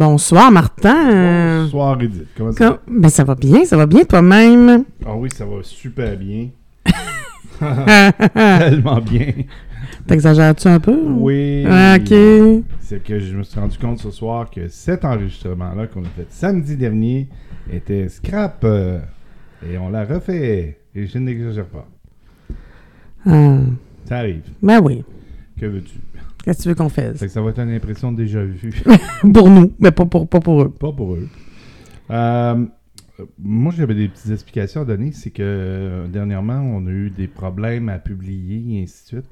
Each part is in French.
Bonsoir, Martin. Bonsoir, Edith. Comment ça va? Ben, ça va bien, ça va bien toi-même. Ah oui, ça va super bien. Tellement bien. T'exagères-tu un peu? Oui. Ah, ok. C'est que je me suis rendu compte ce soir que cet enregistrement-là qu'on a fait samedi dernier était scrap. euh, et on l'a refait. Et je n'exagère pas. Ah, Ça arrive. ben oui. Que veux-tu? Qu'est-ce que tu veux qu'on fasse? Fait que ça va être une impression déjà vue. pour nous, mais pas pour, pas pour eux. Pas pour eux. Euh, moi, j'avais des petites explications à donner. C'est que euh, dernièrement, on a eu des problèmes à publier et ainsi de suite.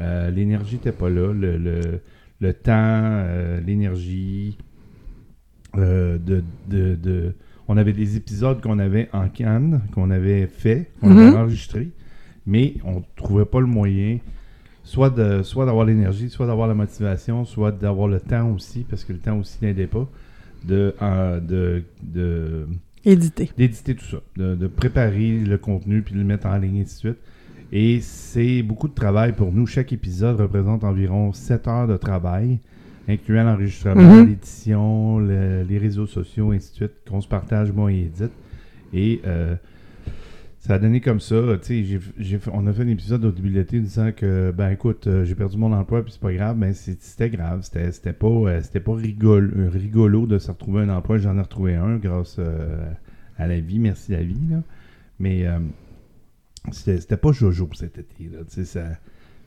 Euh, l'énergie n'était pas là. Le, le- le temps, l'énergie. de, de- de- on avait des épisodes qu'on avait en canne, qu'on avait fait, qu'on avait enregistré, mais on trouvait pas le moyen soit de soit d'avoir l'énergie, soit d'avoir la motivation, soit d'avoir le temps aussi, parce que le temps aussi n'aidait pas, de, euh, de, de- Édité. d'éditer tout ça, de, de préparer le contenu puis de le mettre en ligne et ainsi de suite. Et c'est beaucoup de travail pour nous. Chaque épisode représente environ 7 heures de travail, incluant l'enregistrement, Mhm. l'édition, le- les réseaux sociaux, ainsi de suite, qu'on se partage, moi et Edith. Et euh, ça a donné comme ça. Tu sais, j'ai- j'ai fait- on a fait un épisode au début de l'été disant que, ben écoute, euh, j'ai perdu mon emploi puis c'est pas grave. Ben c'est- c'était grave. C'était pas, euh, c'était pas rigolo, rigolo de se retrouver un emploi. J'en ai retrouvé un grâce euh, à la vie. Merci la vie. Là. Mais euh, c'était pas Jojo cet été. Là, ça,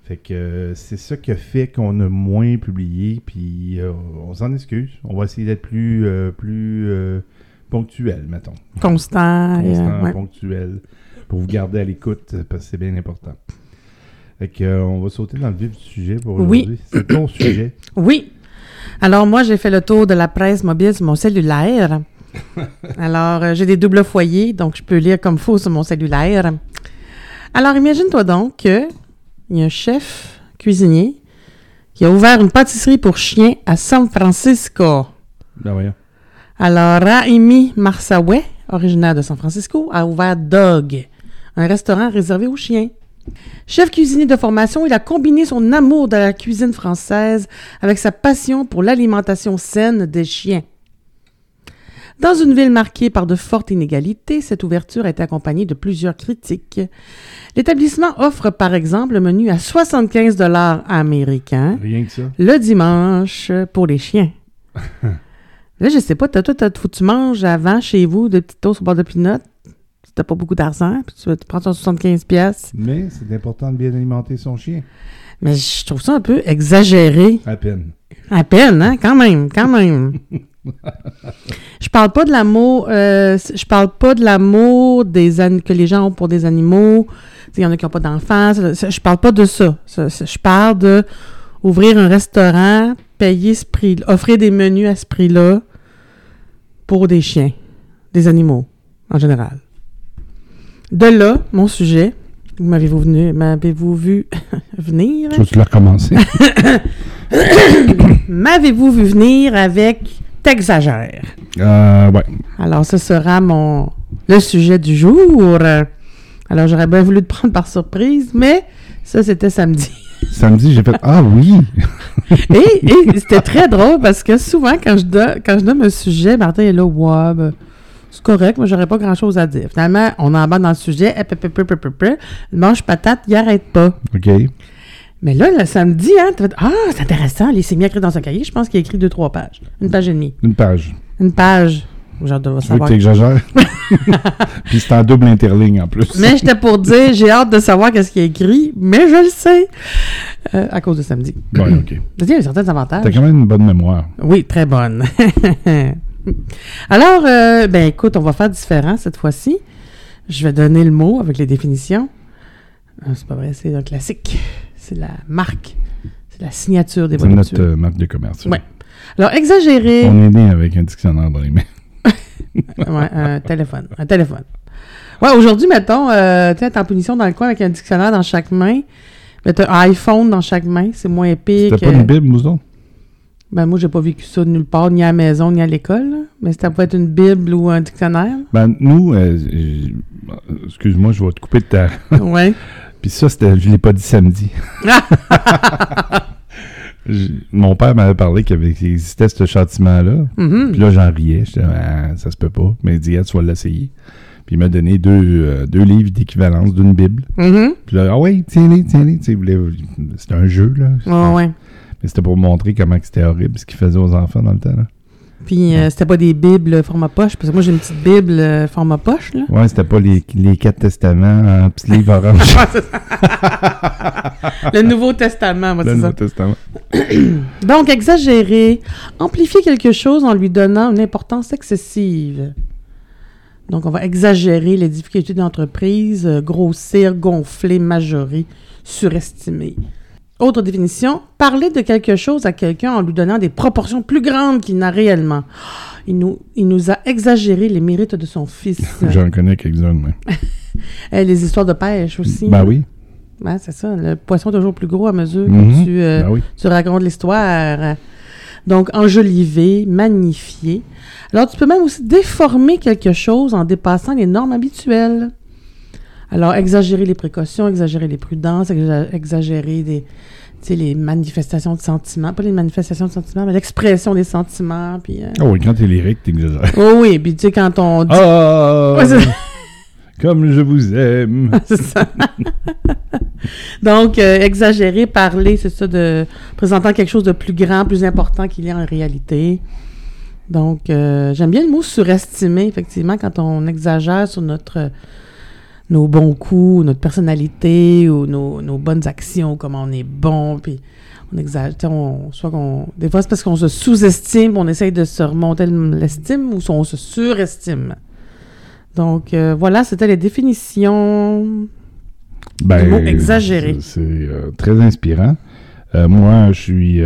fait que euh, c'est ça qui a fait qu'on a moins publié. Puis euh, on s'en excuse. On va essayer d'être plus, euh, plus euh, ponctuel, mettons. Constant. euh, Constant, ouais. ponctuel. Pour vous garder à l'écoute, euh, parce que c'est bien important. Fait que, euh, on va sauter dans le vif du sujet pour Oui. aujourd'hui. C'est ton sujet. Oui. Alors, moi, j'ai fait le tour de la presse mobile sur mon cellulaire. Alors, euh, j'ai des doubles foyers, donc je peux lire comme faut sur mon cellulaire. Alors, imagine-toi donc qu'il y a un chef cuisinier qui a ouvert une pâtisserie pour chiens à San Francisco. Ben voyons. Alors, Raimi Marsaouet, originaire de San Francisco, a ouvert Dog, un restaurant réservé aux chiens. Chef cuisinier de formation, il a combiné son amour de la cuisine française avec sa passion pour l'alimentation saine des chiens. Dans une ville marquée par de fortes inégalités, cette ouverture a été accompagnée de plusieurs critiques. L'établissement offre par exemple le menu à 75 dollars américains Rien que ça. le dimanche pour les chiens. Là, je sais pas, t'as, toi, t'as- faut que tu manges avant chez vous des petites toasts au bord de pinot. Si t'as pas beaucoup d'argent, puis tu, prends ton 75 pièces. Mais c'est important de bien alimenter son chien. Mais je trouve ça un peu exagéré. À peine. À peine, hein? Quand même, quand même. je parle pas de l'amour, euh, je parle pas de l'amour des an- que les gens ont pour des animaux. Il y en a qui n'ont pas d'enfants. Je parle pas de ça- Je parle de ouvrir un restaurant, payer ce prix, offrir des menus à ce prix-là pour des chiens, des animaux en général. De là, mon sujet. M'avez-vous venu, m'avez-vous vu venir? Tu veux-tu la recommencer? M'avez-vous vu venir avec T'exagères? euh, ouais. Alors, ce sera mon le sujet du jour. Alors, j'aurais bien voulu te prendre par surprise, mais ça, c'était samedi. Samedi, j'ai fait Ah oui! Et, et c'était très drôle parce que souvent, quand je, donne, quand je donne un sujet, Martin est là, ouais, ben, c'est correct, moi, j'aurais pas grand-chose à dire. Finalement, on embarque dans le sujet, il mange patate, il arrête pas. OK. Mais là, le samedi, hein, tu vas dire, ah, c'est intéressant, il s'est mis à écrire dans son cahier. Je pense qu'il a écrit deux, trois pages. Une page et demie. Une page. Une page. Genre de savoir. que t'exagères? Puis c'est en double interligne en plus. Mais j'étais pour dire, j'ai hâte de savoir qu'est-ce qu'il a écrit, mais je le sais. Euh, à cause de samedi. Ouais, OK. Il y a certains avantages. T'as quand même une bonne mémoire. Oui, très bonne. Alors, euh, ben écoute, on va faire différent cette fois-ci. Je vais donner le mot avec les définitions. Ah, c'est pas vrai, c'est un classique. C'est la marque. C'est la signature des C'est notre euh, marque de commerce. Ouais. Alors, exagérer. On est né avec un dictionnaire dans les mains. Ouais, un téléphone. Un téléphone. Ouais, aujourd'hui, mettons, euh, tu t'es en punition dans le coin avec un dictionnaire dans chaque main. Mais t'as un iPhone dans chaque main, c'est moins pire C'était pas une Bible, nous autres? Ben, moi, j'ai pas vécu ça nulle part, ni à la maison, ni à l'école. Mais ça peut être une Bible ou un dictionnaire. Ben, nous, euh, excuse-moi, je vais te couper de ta. ouais. Puis ça, c'était, je l'ai pas dit samedi. Mon père m'avait parlé qu'il existait ce châtiment-là. Mhm. Puis là, j'en riais. J'étais, ah, ça se peut pas. Mais il dit, ah, tu vas l'essayer. Puis il m'a donné deux, euh, deux livres d'équivalence d'une Bible. Mhm. Puis là, ah oui, tiens-les, tiens-les. Voulait- C'était un jeu, là. Ouais, ouais. Mais c'était pour montrer comment c'était horrible ce qu'ils faisaient aux enfants dans le temps, là. Puis euh, c'était pas des bibles euh, format poche, parce que moi j'ai une petite bible euh, format poche, là. Ouais, c'était pas les, les quatre testaments en petit livre orange. Le Nouveau Testament, moi, le c'est ça. Nouveau Testament. Donc, exagérer, amplifier quelque chose en lui donnant une importance excessive. Donc, on va exagérer les difficultés d'entreprise, grossir, gonfler, majorer, surestimer. Autre définition, parler de quelque chose à quelqu'un en lui donnant des proportions plus grandes qu'il n'a réellement. Il nous, il nous a exagéré les mérites de son fils. J'en connais quelques-uns, moi. Eh, les histoires de pêche aussi. Ben oui. Ouais, c'est ça. Le poisson est toujours plus gros à mesure que tu, euh, Ben oui. tu racontes l'histoire. Donc, enjoliver, magnifier. Alors, tu peux même aussi déformer quelque chose en dépassant les normes habituelles. Alors, exagérer les précautions, exagérer les prudences, exa- exagérer des, les manifestations de sentiments. Pas les manifestations de sentiments, mais l'expression des sentiments. Puis, euh, Oh oui, quand t'es lyrique, t'exagères. Oh oui, puis tu sais, quand on dit... Ah! Ouais, comme je vous aime. c'est ça. Donc, euh, exagérer, parler, c'est ça, de présentant quelque chose de plus grand, plus important qu'il y a en réalité. Donc, euh, j'aime bien le mot surestimer, effectivement, quand on exagère sur notre nos bons coups, notre personnalité ou nos, nos bonnes actions, comment on est bon, puis on on, soit qu'on, des fois c'est parce qu'on se sous-estime, on essaye de se remonter l'estime ou on se surestime. Donc euh, voilà, c'était les définitions. Ben, Le mot exagéré. C'est euh, très inspirant. Euh, moi, je suis.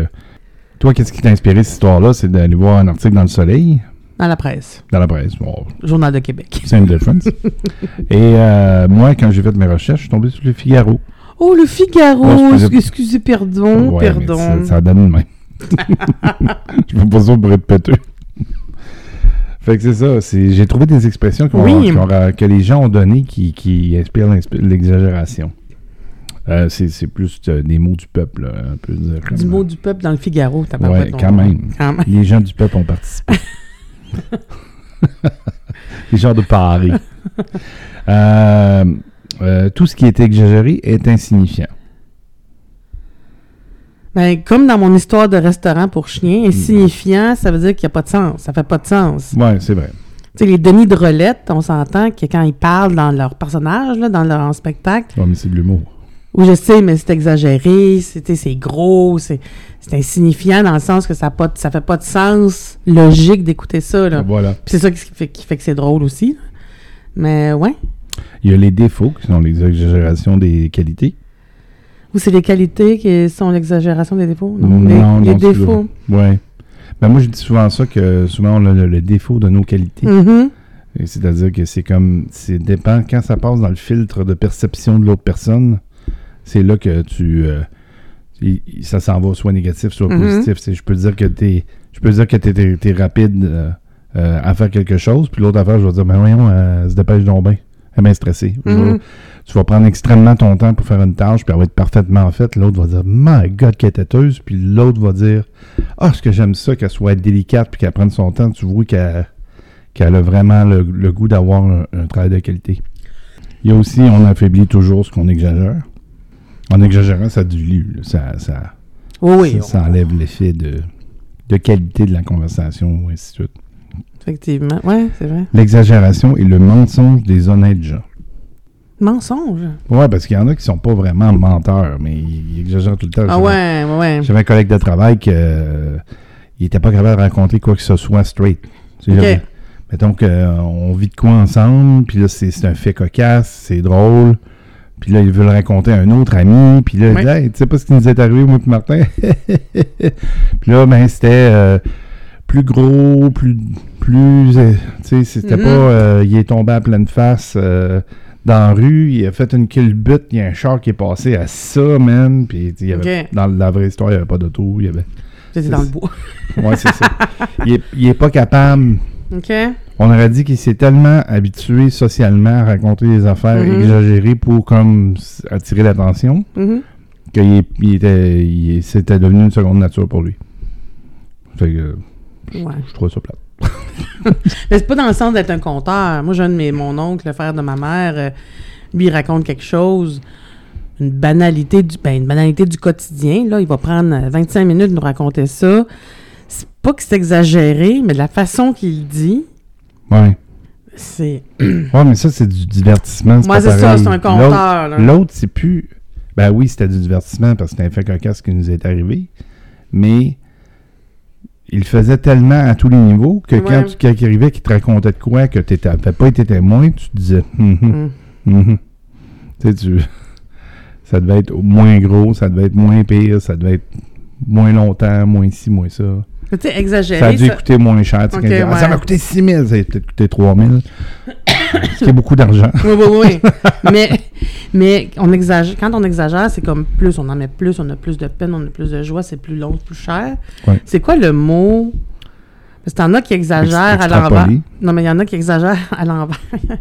toi, qu'est-ce qui t'a inspiré cette histoire-là? C'est d'aller voir un article dans le Soleil, Dans la presse, dans la presse. Bon, Journal de Québec. same difference. Et euh, moi, quand j'ai fait mes recherches, je suis tombé sur le Figaro. Oh, le Figaro! Excusez- pardon, Ouais, pardon. Ça, ça donne une main. je me pas ça pour être péteux. Fait que c'est ça. J'ai trouvé des expressions Oui. que les gens ont données qui, qui inspirent l'exagération. Euh, c'est plus euh, des mots du peuple, là, un peu dire. Du mot du peuple dans le Figaro, t'as Ouais, quand même. Quand même. Les gens du peuple ont participé. les gens de Paris. Euh, euh, tout ce qui est exagéré est insignifiant. Ben, comme dans mon histoire de restaurant pour chiens, insignifiant, ça veut dire qu'il n'y a pas de sens. Ça fait pas de sens. Ouais, c'est vrai. Tu sais, les Denis de Rolette, on s'entend que quand ils parlent dans leur personnage, là, dans leur spectacle, Ouais, mais c'est de l'humour. Où je sais, mais c'est exagéré, c'est c'est gros, c'est insignifiant dans le sens que ça pas ça fait pas de sens logique d'écouter ça. Là. Voilà. C'est ça qui fait, qui fait que c'est drôle aussi. Mais ouais. Il y a les défauts qui sont les exagérations des qualités. Ou c'est les qualités qui sont l'exagération des défauts? Non, Non, les, non, les défauts. Ouais. Ben moi, je dis souvent ça que souvent on a le, le défaut de nos qualités. Mhm. Et C'est-à-dire que c'est comme. C'est dépend. Quand ça passe dans le filtre de perception de l'autre personne, c'est là que tu. euh, ça s'en va soit négatif, soit Mhm. positif. C'est- Je peux dire que t'es. Je peux dire que t'es, t'es rapide euh, euh, à faire quelque chose, puis l'autre affaire, je vais dire, ben voyons, euh, se dépêche donc bien. Elle est stressée. Mhm. tu vas prendre extrêmement ton temps pour faire une tâche, puis elle va être parfaitement faite. L'autre va dire, my God, qu'elle est têteuse. Puis l'autre va dire, ah, ce que j'aime ça, qu'elle soit délicate, puis qu'elle prenne son temps? Tu vois qu'elle, qu'elle a vraiment le, le goût d'avoir un, un travail de qualité. Il y a aussi, on affaiblit toujours ce qu'on exagère. En exagérant, ça dilue. là. Ça, ça, Oui, oui. ça, ça enlève l'effet de, de qualité de la conversation, et ainsi de suite. Effectivement. Ouais, c'est vrai. L'exagération est le mensonge des honnêtes gens. Mensonge? Ouais, parce qu'il y en a qui sont pas vraiment menteurs, mais ils, ils exagèrent tout le temps. Ah J'avais- ouais, ouais. J'avais un collègue de travail qui il était pas capable de raconter quoi que ce soit straight. Tu sais, Mettons qu'on vit de quoi ensemble, puis là, c'est un fait cocasse, c'est drôle. Puis là, il veut le raconter à un autre ami. Puis là, il dit Hey, tu sais pas ce qui nous est arrivé, moi et Martin? puis là, ben, c'était euh, plus gros, plus. plus euh, tu sais, c'était Mhm. pas. euh, il est tombé à pleine face dans la rue, il a fait une culbute, il y a un char qui est passé à ça, man. Puis, il y avait, dans la vraie histoire, il n'y avait pas d'auto. Il y avait. J'étais dans le bois. Ouais, c'est ça. Il est, il est pas capable. OK. On aurait dit qu'il s'est tellement habitué socialement à raconter des affaires Mhm. exagérées pour comme attirer l'attention qu'il il était, il- c'était devenu une seconde nature pour lui. Fait que Ouais. je trouve ça plate. Mais c'est pas dans le sens d'être un conteur. Moi, j'ai un de mes, mon oncle, le frère de ma mère, euh, lui, il raconte quelque chose, une banalité du, ben, une banalité du quotidien. Là, il va prendre euh, 25 minutes de nous raconter ça. C'est pas que c'est exagéré, mais de la façon qu'il dit, Ouais. c'est. Ouais, mais ça, c'est du divertissement. Moi, c'est ça, c'est un là. L'autre, c'est plus. Ben oui, c'était du divertissement parce que c'était un fait cocasse qui nous est arrivé. Mais il faisait tellement à tous les niveaux que quand, tu, quand il arrivait qu'il te racontait de quoi que tu n'avais pas été témoin, tu te disais. Hum, hum, Mm. hum. Tu sais, tu. Ça devait être moins gros, ça devait être moins pire, ça devait être moins longtemps, moins ci, moins ça. Tu sais, Ça a exagéré. dû ça- coûter moins cher. Ah, ça m'a coûté 6 000, ça a peut-être coûté 3 000. Ce qui est beaucoup d'argent. Oui, oui, oui. mais, mais on exagère, quand on exagère, c'est comme plus, on en met plus, on a plus de peine, on a plus de joie, c'est plus long, plus cher. Ouais. C'est quoi le mot? Parce que t'en as qui exagèrent à l'envers. Non, mais il y en a qui exagèrent à l'envers.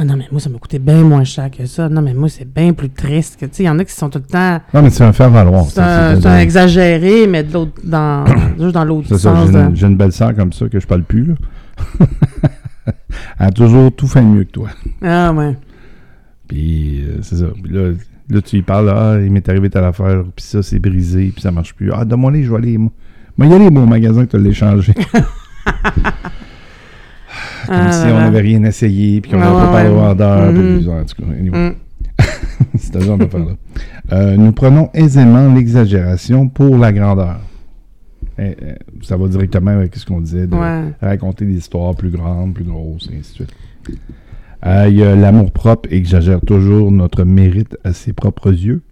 ah non, mais moi, ça m'a coûté bien moins cher que ça. Non, mais moi, c'est bien plus triste tu sais, il y en a qui sont tout le temps... Non, mais c'est un faire-valoir. C'est un, c'est- c'est un exagéré, mais de l'autre, dans, juste dans l'autre C'est ça, sens. j'ai une, une belle sœur comme ça que je parle plus, là. Elle a toujours tout fait mieux que toi. Ah, ouais. Puis euh, c'est ça. Puis là, là, tu y parles, ah, il m'est arrivé telle affaire, puis ça, c'est brisé, puis ça marche plus. Ah, donne-moi les, je vais aller. Moi, y aller, moi, au magasin, que tu l'as changé. Comme Ah, si on n'avait rien essayé, puis qu'on Ouais, n'avait pas ouais, parlé au ouais. vendeur, Mhm. puis, en tout cas, anyway. Mm. c'est ce genre d'affaire-là. Euh, nous prenons aisément l'exagération pour la grandeur. Eh, eh, ça va directement avec ce qu'on disait de Ouais. raconter des histoires plus grandes, plus grosses, et ainsi de suite. Euh, Il y a l'amour propre exagère toujours notre mérite à ses propres yeux.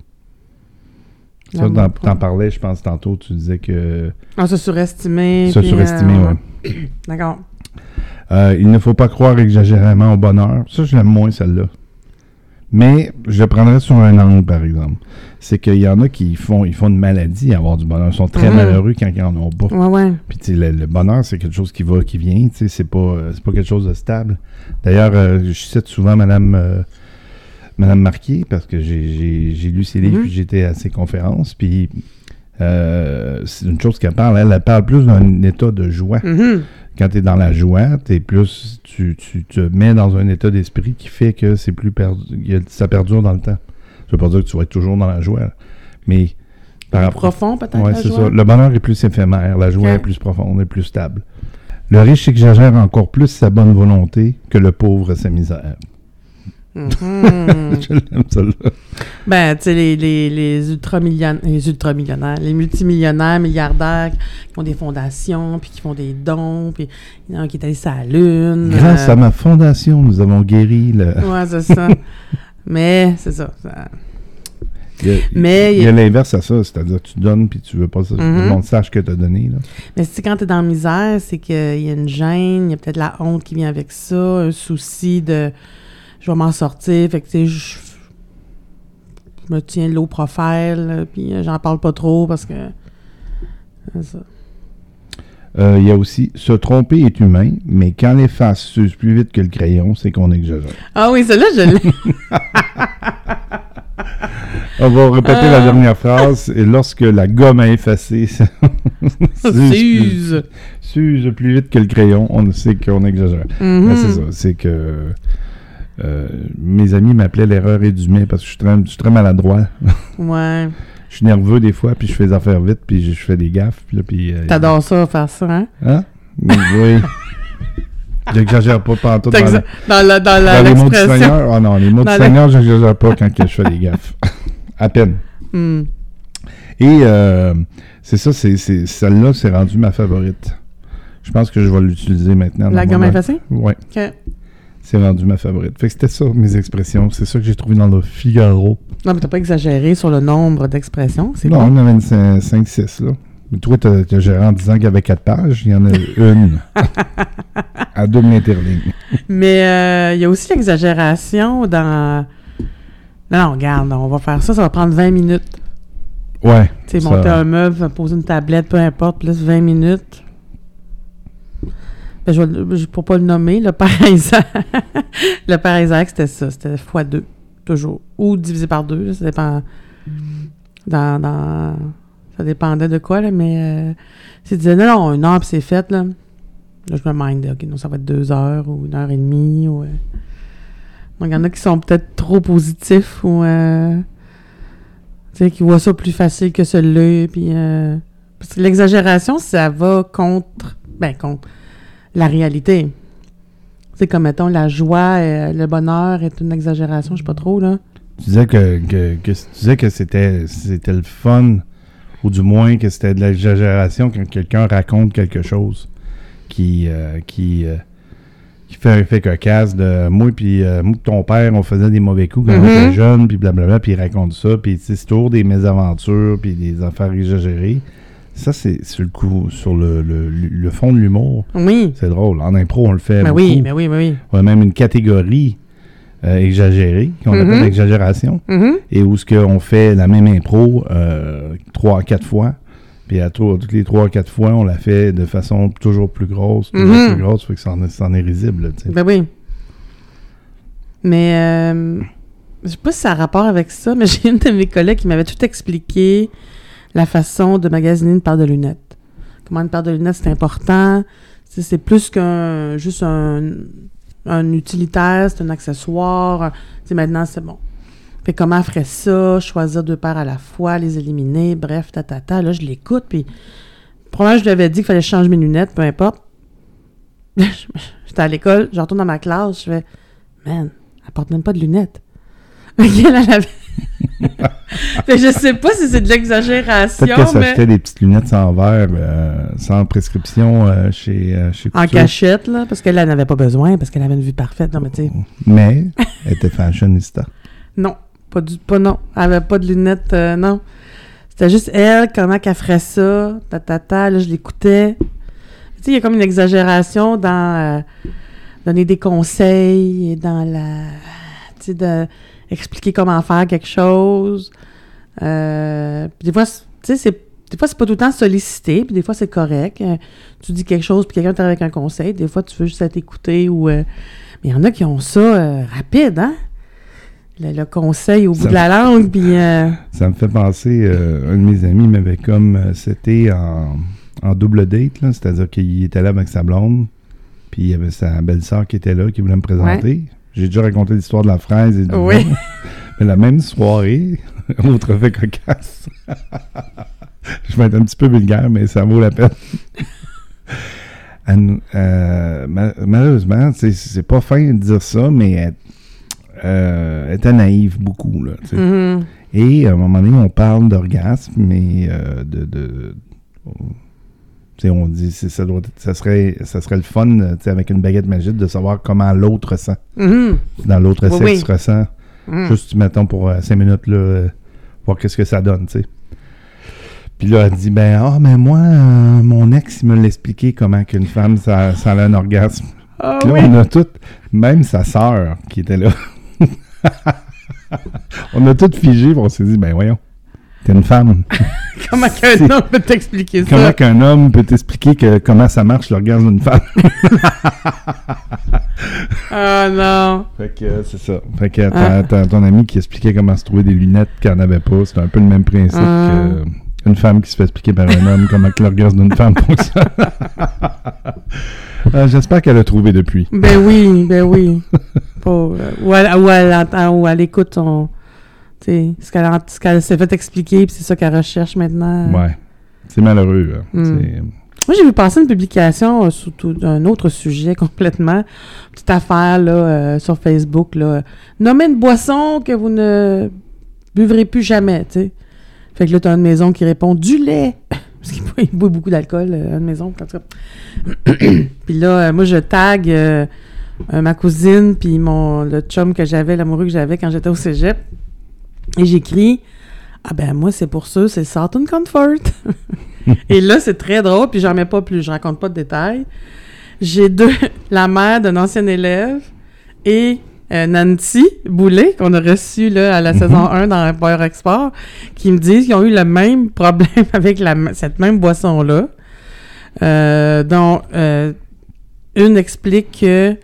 Ça, t'en, parlais, je pense, tantôt, tu disais que On se surestimé. se puis, surestimé, euh, ouais. D'accord. Euh, il ne faut pas croire exagérément au bonheur. Ça, je l'aime moins, celle-là. Mais je le prendrais sur un angle, par exemple. C'est qu'il y en a qui font, ils font une maladie à avoir du bonheur. Ils sont très Mhm. malheureux quand ils en ont pas. Ouais, ouais. Puis tu sais, le, le bonheur, c'est quelque chose qui va, qui vient. Tu sais, c'est pas, euh, pas quelque chose de stable. D'ailleurs, euh, je cite souvent Madame, euh, Madame Marquier parce que j'ai, lu ses livres puis j'étais à ses conférences. Puis euh, c'est une chose qu'elle parle. Elle, elle parle plus d'un état de joie. Mhm. Quand tu es dans la joie, t'es plus, tu, tu te mets dans un état d'esprit qui fait que c'est plus perdu, ça perdure dans le temps. Ça veut pas dire que tu vas être toujours dans la joie, là. mais par rapport Profond, peut-être. Ouais, la c'est ça. Le bonheur est plus éphémère, la joie est plus profonde et plus stable. Le riche exagère encore plus sa bonne volonté que le pauvre sa misère. Mhm. Je l'aime, celle-là. ben, tu sais, les, les, les ultramillionnaires, les ultramillionnaires, les multimillionnaires, milliardaires qui ont des fondations, puis qui font des dons, puis il y en a un qui est allé sur la Lune. Grâce euh, à ma fondation, nous avons guéri le. Ouais, c'est ça. Mais, c'est ça. ça- Il y a, Mais il y a l'inverse à ça, c'est-à-dire que tu donnes puis tu veux pas que Mhm. le monde sache que tu as donné. Là. Mais si quand t'es dans la misère, c'est qu'il y a une gêne, il y a peut-être la honte qui vient avec ça, un souci de je vais m'en sortir, fait que tu sais, je je me tiens low profile, puis euh, j'en parle pas trop parce que. Euh, il y a aussi se tromper est humain, mais quand les faces s'usent plus vite que le crayon, c'est qu'on exagère. Ah oui, celle-là, je l'ai. On va répéter la dernière phrase. Et lorsque la gomme a effacé s'use plus- S'use. s'use plus vite que le crayon, on sait qu'on exagère. Mhm. Mais c'est ça, c'est que euh, mes amis m'appelaient l'erreur d'humain parce que je suis très, je suis très maladroit. Ouais. Je suis nerveux des fois, puis je fais des affaires vite, puis je, je fais des gaffes. Puis, euh, T'adores ça, faire ça, hein? Hein? Oui. J'exagère pas pantoute dans, T'exa- Dans, la, dans, la, dans les mots du. Seigneur? Ah non, les mots du la- Seigneur, j'exagère pas quand que je fais des gaffes. à peine. Hmm. Et euh, c'est ça, c'est, celle-là, c'est rendu ma favorite. Je pense que je vais l'utiliser maintenant. La gomme effacée? Ouais, OK. C'est rendu ma favorite. Fait que c'était ça, mes expressions. C'est ça que j'ai trouvé dans le Figaro. Non, mais t'as pas exagéré sur le nombre d'expressions, c'est Non, on en avait 5-6, là. Mais toi, t'as, géré en disant qu'il y avait 4 pages. Il y en a une. à double interligne. Mais euh, il y a aussi l'exagération dans. Non, non, regarde, on va faire ça, ça va prendre 20 minutes. Ouais. Tu sais, ça- monter un meuble, poser une tablette, peu importe, plus 20 minutes. Ben, je vais, pour pas le nommer, le Isaac, le père Isaac, c'était ça, c'était x2, toujours. Ou divisé par deux, là, ça dépend. dans, dans- Ça dépendait de quoi, là, mais... Euh, s'ils disaient, non, non, une heure, puis c'est fait, là. Là, je me mind, OK, non, ça va être deux heures ou une heure et demie, ou... euh. Donc, il y en a qui sont peut-être trop positifs, ou... euh, tu sais, qui voient ça plus facile que celui-là, puis... euh, parce que l'exagération, ça va contre... Ben, contre la réalité. C'est comme, mettons, la joie, euh, le bonheur est une exagération, je sais pas trop, là. Tu disais que, que, que- tu disais que c'était, c'était le fun, ou du moins que c'était de l'exagération quand quelqu'un raconte quelque chose qui, euh, qui, euh, qui fait un effet cocasse de moi puis euh, moi ton père, on faisait des mauvais coups quand on était jeune, puis blablabla, puis il raconte ça, puis c'est toujours des mésaventures, puis des affaires exagérées. Ça, c'est sur le coup, sur le, le, le fond de l'humour. Oui. C'est drôle. En impro, on le fait Ben beaucoup. oui, ben oui, ben oui. On a même une catégorie euh, exagérée, qu'on Mhm. appelle l'exagération, Mhm. et où ce qu'on fait la même impro euh, trois quatre fois. Puis à to- toutes les trois quatre fois, on la fait de façon toujours plus grosse, toujours Mhm. plus grosse, fait que c'en est, est risible. Ben oui. Mais euh, je sais pas si ça a rapport avec ça, mais j'ai une de mes collègues qui m'avait tout expliqué la façon de magasiner une paire de lunettes. Comment une paire de lunettes, c'est important? C'est plus qu'un juste un, un utilitaire, c'est un accessoire. Maintenant, c'est bon. Fait comment ferait ça, choisir deux paires à la fois, les éliminer, bref, ta, ta, ta. Là, je l'écoute, puis probablement, je lui avais dit qu'il fallait que je change mes lunettes, peu importe. J'étais à l'école, je retourne dans ma classe, je fais Man, elle porte même pas de lunettes. Elle avait- Que je sais pas si c'est de l'exagération, Peut-être qu'elle mais s'achetait des petites lunettes sans verre, euh, sans prescription euh, chez, euh, chez en cachette, là, parce qu'elle elle n'avait pas besoin, parce qu'elle avait une vue parfaite. Non, mais tu Mais elle était fashionista. non, pas du pas non. Elle avait pas de lunettes, euh, non. C'était juste elle, comment qu'elle ferait ça, ta, ta, ta, là, je l'écoutais. Tu sais, il y a comme une exagération dans donner des conseils et dans la. Tu sais, de expliquer comment faire quelque chose. Euh, puis des fois, c'est- tu sais, c'est. Des fois, c'est pas tout le temps sollicité, puis des fois, c'est correct. Euh, tu dis quelque chose, puis quelqu'un t'arrive avec un conseil. Des fois, tu veux juste être écouté ou. euh, mais il y en a qui ont ça euh, rapide, hein? Le, le conseil au bout Ça de la langue, puis. Ça me fait penser, euh, un de mes amis m'avait comme, c'était en, en double date, là, c'est-à-dire qu'il était là avec sa blonde, puis il y avait sa belle-sœur qui était là, qui voulait me présenter. J'ai déjà raconté l'histoire de la fraise et du Oui. Mais la même soirée, autre fait cocasse. Je vais être un petit peu vulgaire, mais ça vaut la peine. Nous- euh, ma- malheureusement, c'est- pas fin de dire ça, mais elle, euh, était naïve beaucoup. Là, mhm. Et à un moment donné, on parle d'orgasme, mais euh, de. de tu sais, on dit c'est- ça, doit ça, serait, ça serait le fun, euh, avec une baguette magique, de savoir comment l'autre ressent. Mhm. Dans l'autre Oui, sexe oui. ressent. Mhm. Juste, mettons, pour euh, cinq minutes, là, euh, voir qu'est-ce que ça donne, tu sais. Puis là, elle dit, ben, ah, mais moi, euh, mon ex, il me l'a expliqué comment qu'une femme, ça, ça a un orgasme. Ah Puis là, oui. on a tout, même sa sœur qui était là. on a tout figé, on s'est dit, ben voyons, t'es une femme. Comment qu'un homme peut t'expliquer ça? comment qu'un homme peut t'expliquer que, comment ça marche l'orgasme d'une femme? Ah non. fait que euh, c'est ça. Fait que Ah. t'as, t'as ton ami qui expliquait comment se trouver des lunettes qu'il n'en avait pas. C'est un peu le même principe Ah. que une femme qui se fait expliquer par un homme comment que l'orgasme d'une femme fonctionne. Euh, J'espère qu'elle a trouvé depuis. Ben oui, ben oui. Pauvre. Ou elle, ou elle ou elle écoute son. Tu ce qu'elle s'est fait expliquer, puis c'est ça qu'elle recherche maintenant. Ouais. C'est malheureux. hein. Mm. C'est- Moi, j'ai vu passer une publication euh, sur tout- un autre sujet complètement. Petite affaire, là, euh, sur Facebook, là. Nommez une boisson que vous ne buvrez plus jamais, tu sais. Fait que là, t'as une maison qui répond du lait. Parce qu'il boit, beaucoup d'alcool, euh, une maison. En tout cas. puis là, moi, je tag ma cousine, puis mon, le chum que j'avais, l'amoureux que j'avais quand j'étais au cégep. Et j'écris Ah ben, moi, c'est pour ça, c'est and Comfort. Et là, c'est très drôle, puis j'en mets pas plus, je raconte pas de détails. J'ai deux, la mère d'un ancien élève et euh, Nancy Boulet, qu'on a reçu là, à la Mhm. saison 1 dans Empire Export, qui me disent qu'ils ont eu le même problème avec la, cette même boisson-là. Euh, dont euh, une explique que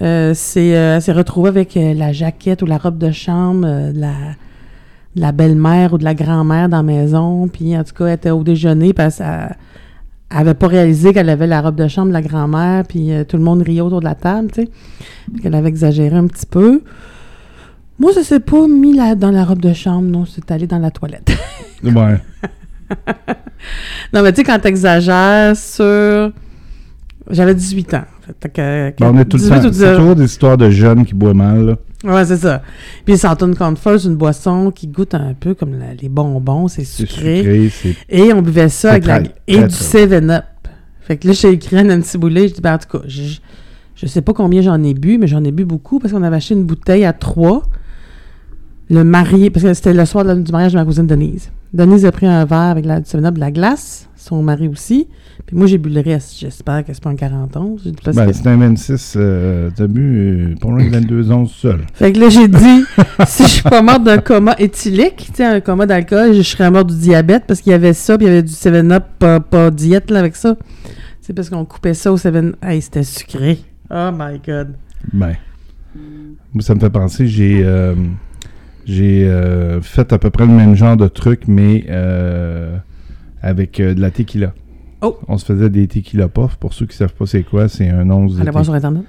euh, c'est, elle s'est retrouvée avec la jaquette ou la robe de chambre de la, de la belle-mère ou de la grand-mère dans la maison. Puis en tout cas, elle était au déjeuner parce qu'elle avait pas réalisé qu'elle avait la robe de chambre de la grand-mère. Puis euh, tout le monde riait autour de la table, tu sais. Puis qu'elle avait exagéré un petit peu. Moi, ça s'est pas mis là, dans la robe de chambre, non, c'est allé dans la toilette. Ouais. non, mais tu sais, quand t'exagères sur... J'avais 18 ans. Fait que- Ben, on est tout le 18 temps. ou C'est 19. toujours des histoires de jeunes qui boivent mal. là. Ouais, c'est ça. Puis Santon Comfort, c'est une boisson qui goûte un peu comme la- les bonbons, c'est sucré. Et on buvait ça avec la, et du très 7-Up. Fait que là, j'ai écrit à Nancy Boulet, je dis, ben, en tout cas, je, je sais pas combien j'en ai bu, mais j'en ai bu beaucoup parce qu'on avait acheté une bouteille à trois. Le marié, parce que c'était le soir de la- du mariage de ma cousine Denise. Denise a pris un verre avec la, du 7-Up, de la glace, son mari aussi. Puis moi, j'ai bu le reste. J'espère que c'est pas un 41. Parce Ben, c'est un 26. Euh, T'as bu euh, loin de 22 onces seul. Fait que là, j'ai dit, si je suis pas morte d'un coma éthylique, tu sais, un coma d'alcool, je serais morte du diabète parce qu'il y avait ça, puis il y avait du 7-Up, pas, pas diète là, avec ça. C'est parce qu'on coupait ça au 7 Hey, c'était sucré. Oh my God. Ben. Moi, ça me fait penser, j'ai. euh, j'ai euh, fait à peu près le même genre de truc, mais euh, avec euh, de la tequila. Oh. On se faisait des tequila puffs. Pour ceux qui savent pas c'est quoi, c'est un once de Allez voir sur Internet.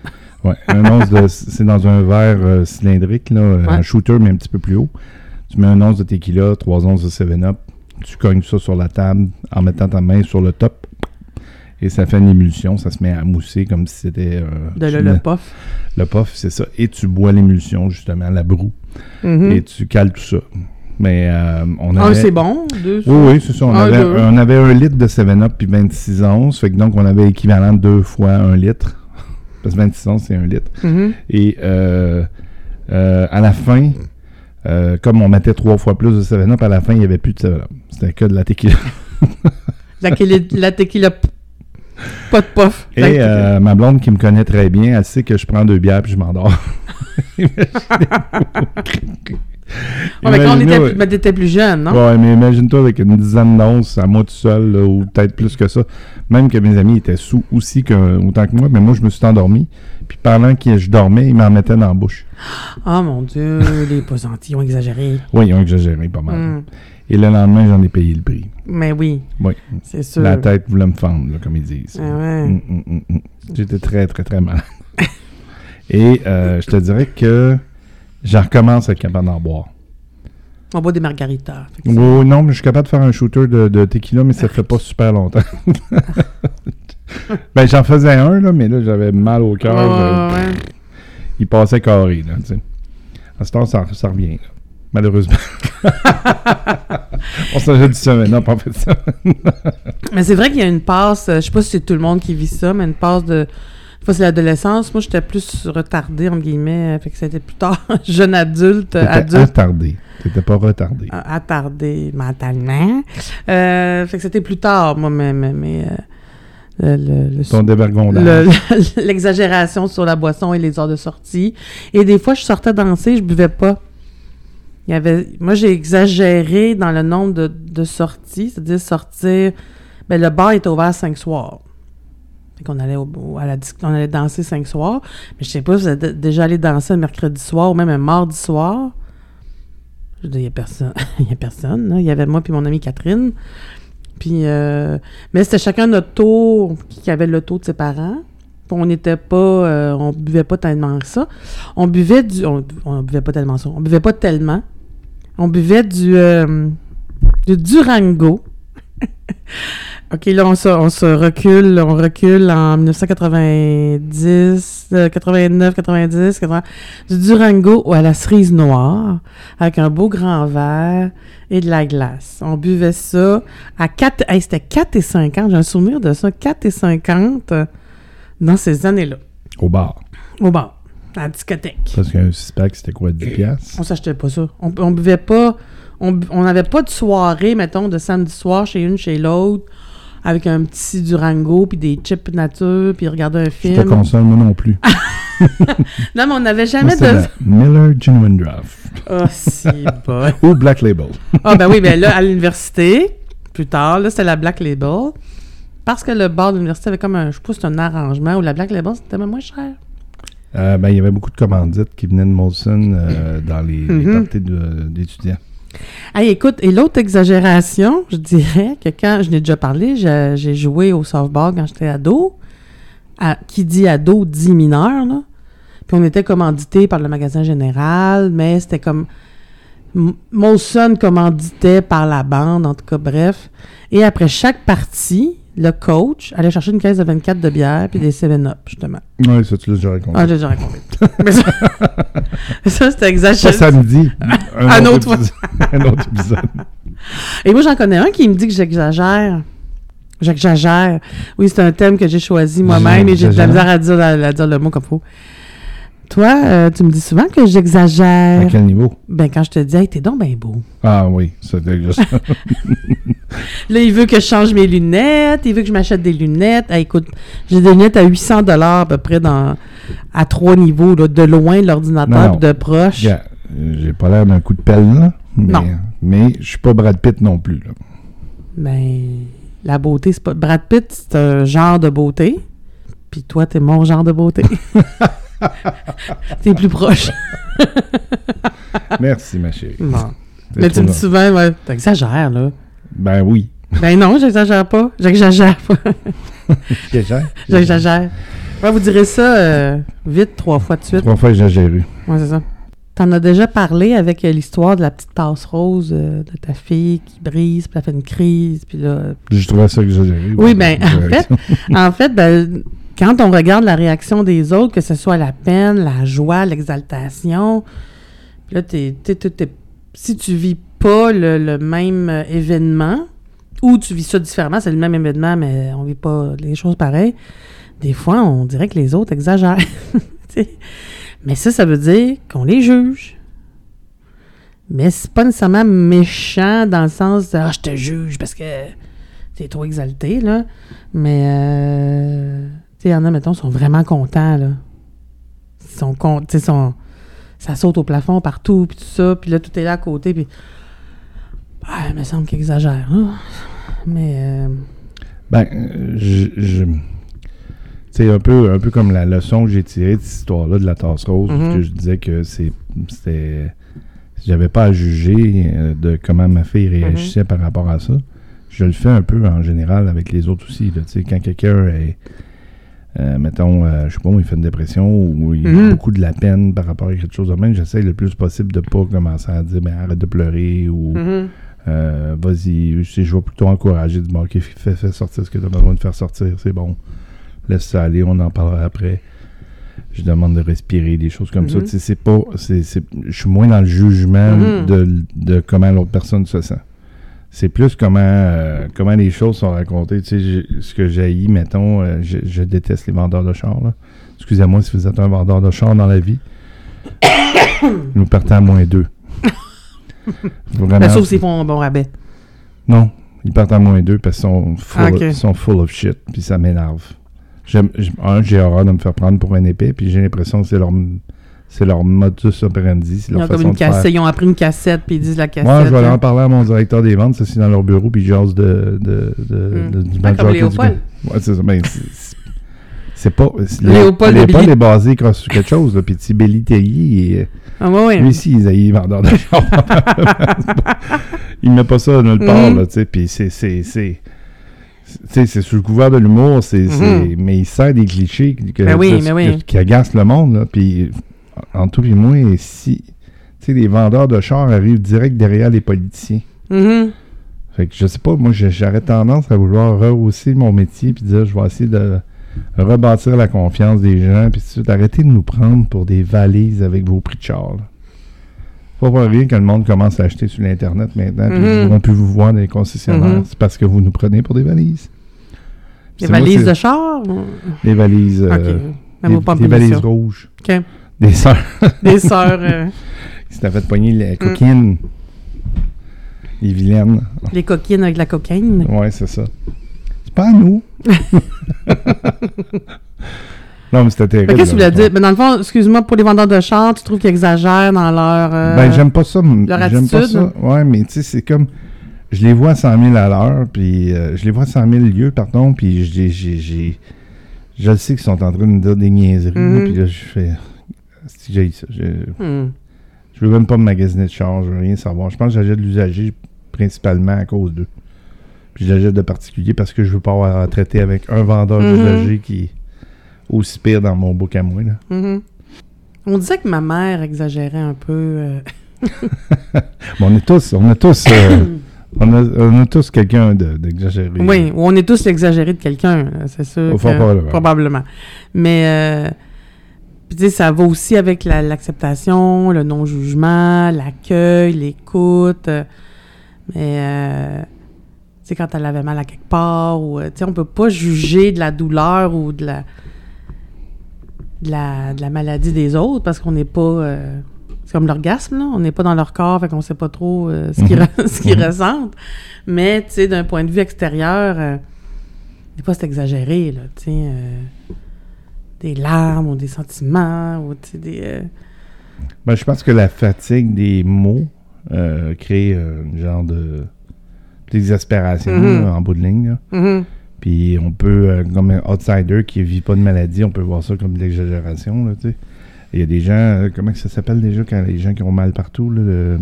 Ouais, un once de. C'est dans un verre cylindrique, là, Ouais. un shooter, mais un petit peu plus haut. Tu mets un once de tequila, trois onces de 7-Up. Tu cognes ça sur la table en mettant ta main sur le top. Et ça fait une émulsion. Ça se met à mousser comme si c'était. euh, De le, le mets- puff. le puff, c'est ça. Et tu bois l'émulsion, justement, la broue. Mhm. Et tu cales tout ça. Mais euh, on Un, avait. c'est bon? Deux, Oui, oui, c'est ça. On, Un, avait, deux. on avait un litre de 7-Up puis 26 onces. Fait que donc, on avait équivalent deux fois un litre. Parce que 26 onces, c'est un litre. Mhm. Et euh, euh, à la fin, euh, comme on mettait trois fois plus de 7-Up, à la fin, il n'y avait plus de 7-Up. C'était que de la tequila. La, tequila- la tequila, p- pas de. La Et euh, ma blonde qui me connaît très bien, elle sait que je prends deux bières puis je m'endors. Ouais, mais quand on était, plus- jeune, non? Ouais, mais imagine-toi avec une dizaine d'onces à moi tout seul, là, ou peut-être plus que ça. Même que mes amis étaient sous aussi que, autant que moi, mais moi, je me suis endormi. Puis pendant que je dormais, ils m'en mettaient dans la bouche. Oh mon Dieu, les posantis ont exagéré. Oui, ils ont exagéré pas mal. Mm. Et le lendemain, j'en ai payé le prix. Mais oui, Oui. c'est sûr. La tête voulait me fendre, là, comme ils disent. Ah ouais. Mm, mm, mm. J'étais très, très, très malade. Et euh, je te dirais que j'en recommence à être capable d'en boire. On boit des margaritas. Oui, non, mais je suis capable de faire un shooter de, de tequila, mais ça fait pas super longtemps. ben, j'en faisais un, là, mais là, j'avais mal au cœur. Ouais. Il passait carré, là, tu sais. À ce temps, ça, ça revient, là. Malheureusement. On s'en du semaine, non, pas en fait ça. Mais c'est vrai qu'il y a une passe, euh, je sais pas si c'est tout le monde qui vit ça, mais une passe de. Fois, c'est l'adolescence. Moi, j'étais plus retardée, entre guillemets. euh, Fait que c'était plus tard, jeune adulte, adulte, attardé. T'étais pas retardé. euh, attardé mentalement. Euh, fait que c'était plus tard, moi, mais. mais, mais, euh, le- le- le- Ton dévergondage. le- l'exagération sur la boisson et les heures de sortie. Et des fois, je sortais danser, je buvais pas. Il y avait, moi, j'ai exagéré dans le nombre de, sorties, c'est-à-dire sortir. Ben, le bar était ouvert cinq soirs. Fait qu'on allait, au, à la, dis- on allait danser cinq soirs. Mais je sais pas, vous êtes déjà allé danser un mercredi soir ou même un mardi soir? Je dire, il y a personne. Il y a personne. Il y avait moi puis mon amie Catherine. Puis, euh, mais c'était chacun notre tour qui avait le taux de ses parents. On n'était pas, euh, on buvait pas tellement ça. On buvait du, on buvait pas tellement ça. On buvait pas tellement. On buvait du, euh, du Durango. OK, là, on se, on se recule, on recule en 1990, euh, 89, 90, 80, du Durango à la cerise noire, avec un beau grand verre et de la glace. On buvait ça à 4, hey, c'était 4 et 50, j'ai un souvenir de ça, 4 et 50 euh, dans ces années-là, Au bar. au bar, à la discothèque. Parce qu'un six-pack, c'était quoi, 10 piastres? On s'achetait pas ça. On, on buvait pas. On n'avait pas de soirée, mettons, de samedi soir chez une, chez l'autre, avec un petit Durango, puis des chips nature, puis regarder un Je te film. console, moi non plus. Non, mais on n'avait jamais de. Miller Genuine Draft. Oh, si, bon. Ou Black Label. Ah, ben oui, ben là, à l'université, plus tard, là, c'était la Black Label. Parce que le bar de l'université avait comme un. Je sais pas si c'est un arrangement, où la Black Label, c'était même moins cher. Euh, ben, il y avait beaucoup de commandites qui venaient de Molson euh, dans les, les Mhm. parties d'étudiants. Hey, écoute, et l'autre exagération, je dirais que quand je n'ai déjà parlé, j'ai joué au softball quand j'étais ado. À- qui dit ado dit mineur, là. Puis on était commandité par le magasin général, mais c'était comme. Molson commanditait par la bande, en tout cas, bref. Et après chaque partie, le coach allait chercher une caisse de 24 de bière puis des 7-Up, justement. Oui, ça, tu l'as déjà raconté. Ah, j'ai déjà raconté. mais ça, ça c'était ça, exagéré. samedi. Un autre épisode. un autre épisode. Et moi, j'en connais un qui me dit que j'exagère. J'exagère. Oui, c'est un thème que j'ai choisi moi-même et j'ai de la misère à dire, à, à dire le mot comme faut. Toi, euh, tu me dis souvent que À j'exagère. quel niveau? Ben, quand je te dis, hey, t'es donc ben beau. Ah oui, c'était juste. Là, il veut que je change mes lunettes, il veut que je m'achète des lunettes. Hey, écoute, j'ai des lunettes à 800 dollars à peu près dans, à trois niveaux, là, de loin l'ordinateur, de proche. Gars, J'ai pas l'air d'un coup de pelle, là. Mais, Non. Mais je suis pas Brad Pitt non plus, là. Ben, la beauté, c'est pas. Brad Pitt, c'est un genre de beauté. Puis toi, t'es mon genre de beauté. t'es plus proche. Merci, ma chérie. Bon. Mais tu me dis souvent, ouais, t'exagères, là. Ben oui. Ben non, j'exagère pas. J'exagère pas. J'exagère. J'exagère. Ouais, vous direz ça euh, vite, trois fois de suite. Trois fois exagéré. Ouais, c'est ça. T'en as déjà parlé avec euh, l'histoire de la petite tasse rose euh, de ta fille qui brise, puis elle fait une crise, puis là, Je trouvais ça exagéré. Oui, ben, en fait, en fait, ben, quand on regarde la réaction des autres, que ce soit la peine, la joie, l'exaltation, là, t'es, t'es- t'es- si tu vis pas le, le même euh, événement, ou tu vis ça différemment, c'est le même événement, mais on vit pas les choses pareilles, des fois, on dirait que les autres exagèrent. Mais ça, ça veut dire qu'on les juge. Mais c'est pas nécessairement méchant dans le sens de Ah, je te juge parce que t'es trop exalté, là. Mais, euh, sais, il y en a, mettons, sont vraiment contents, là. Ils sont contents, sont- ça saute au plafond partout, puis tout ça, puis là, tout est là à côté, puis. Ah, il me semble qu'il exagère, là. Mais, euh, Ben, euh, je. je- c'est un peu, un peu comme la leçon que j'ai tirée de cette histoire-là de la tasse rose, que je disais que c'est, c'était, j'avais pas à juger euh, de comment ma fille réagissait par rapport à ça. Je le fais un peu en général avec les autres aussi. Là, quand quelqu'un est, euh, mettons, euh, je sais pas, il fait une dépression ou il a Mhm. beaucoup de la peine par rapport à quelque chose de même, j'essaie le plus possible de pas commencer à dire ben, arrête de pleurer ou mhm. euh, vas-y, je, je vais plutôt encourager de bon, ok, fais, fais sortir ce que tu as besoin de faire sortir, c'est bon. Laisse ça aller, on en parlera après. Je demande de respirer, des choses comme ça. Mhm. Sais, c'est pas. c'est je suis moins dans le jugement de, de comment l'autre personne se sent. C'est plus comment, euh, comment les choses sont racontées. Tu sais, ce que j'ai mettons, euh, je, je déteste les vendeurs de chars. Excusez-moi si vous êtes un vendeur de chars dans la vie. Nous partons à moins deux. Vraiment, Ben, sauf s'ils font un bon rabais. non, ils partent à moins deux parce qu'ils sont full, Ah, ils sont full of shit, puis ça m'énerve. J'aime- Un, j'ai horreur de me faire prendre pour un épée, puis j'ai l'impression que c'est leur, c'est leur modus operandi, Ils ont, comme façon une de faire. ils ont appris une cassette, puis ils disent la cassette. Moi, je vais aller hein. en parler à mon directeur des ventes, ça c'est dans leur bureau, puis ils jasent de, de, de, Hmm. de- du Ah, comme du Léopold. Ouais, c'est ça. Ben, c'est- pas. Léopold Léopold est basé sur quelque chose, là, puis Tibelli Tellier, Ah, ouais, ouais. lui aussi, ils haïssent les vendeurs de il met pas ça nulle part, Mhm. là, tu sais, puis c'est... c'est, c'est tu sais, c'est sous le couvert de l'humour, c'est, c'est- mais il sert des clichés que, Ben oui, ben oui. que- qui agacent le monde. Là, puis, en tout et moi, si les vendeurs de chars arrivent direct derrière les politiciens. Mhm. Fait que je sais pas, moi j'aurais tendance à vouloir rehausser mon métier puis dire je vais essayer de rebâtir la confiance des gens puis arrêtez de nous prendre pour des valises avec vos prix de char. là. Pas pour rien que le monde commence à acheter sur l'internet maintenant puis Mhm. ils vont plus vous voir dans les concessionnaires. Mhm. C'est parce que vous nous prenez pour des valises. Moi, valises de char? Les valises. euh, des, pas des valises rouges. Des sœurs Des sœurs, euh, qui s'étaient fait pogner Mm. la coquine. Les vilaines. les coquines avec la cocaïne. Ouais, c'est ça. C'est pas à nous. non, mais c'était terrible. Qu'est-ce que tu voulais dire? Mais dans le fond, excuse-moi, pour les vendeurs de char, tu trouves qu'ils exagèrent dans leur. euh, Ben, j'aime pas ça. leur J'aime pas attitude. ça. Ouais, mais tu sais, c'est comme. Je les vois à 100 000 à l'heure, puis euh, je les vois à 100 000 lieux, pardon, puis j'ai. Je le sais qu'ils sont en train de me dire des niaiseries, Mhm. puis là, je fais. Si j'ai ça. Je, hmm. Je veux même pas me magasiner de char, je veux rien savoir. Je pense que j'achète l'usager principalement à cause d'eux. Puis j'achète de particulier parce que je veux pas avoir à traiter avec un vendeur Mhm. d'usager qui est aussi pire dans mon book à moi. Là. Mhm. On disait que ma mère exagérait un peu. euh, on est tous, on a tous, euh, on a, on a tous quelqu'un de- d'exagéré. Oui, on est tous l'exagéré de quelqu'un, c'est sûr. Que- probablement. Mais, euh, puis tu sais, ça va aussi avec la- l'acceptation, le non-jugement, l'accueil, l'écoute. euh, mais, euh, tu sais, quand elle avait mal à quelque part, ou, tu sais, on peut pas juger de la douleur ou de la, de la, de la maladie des autres parce qu'on n'est pas... euh, c'est comme l'orgasme, là. On n'est pas dans leur corps, fait qu'on sait pas trop euh, ce qu'ils Mhm. Mhm. ressentent. Mais, tu sais, d'un point de vue extérieur, euh, des fois, c'est exagéré, là, tu sais. Des larmes ou des sentiments ou, tu sais, des... euh, Ben, je pense que la fatigue des mots euh, crée euh, un genre de d'exaspération Mhm. là, en bout de ligne. là. mhm. Puis on peut, euh, comme un outsider qui vit pas de maladie, on peut voir ça comme de l'exagération. là, tu sais. Il y a des gens, comment ça s'appelle déjà quand les gens qui ont mal partout, là, le-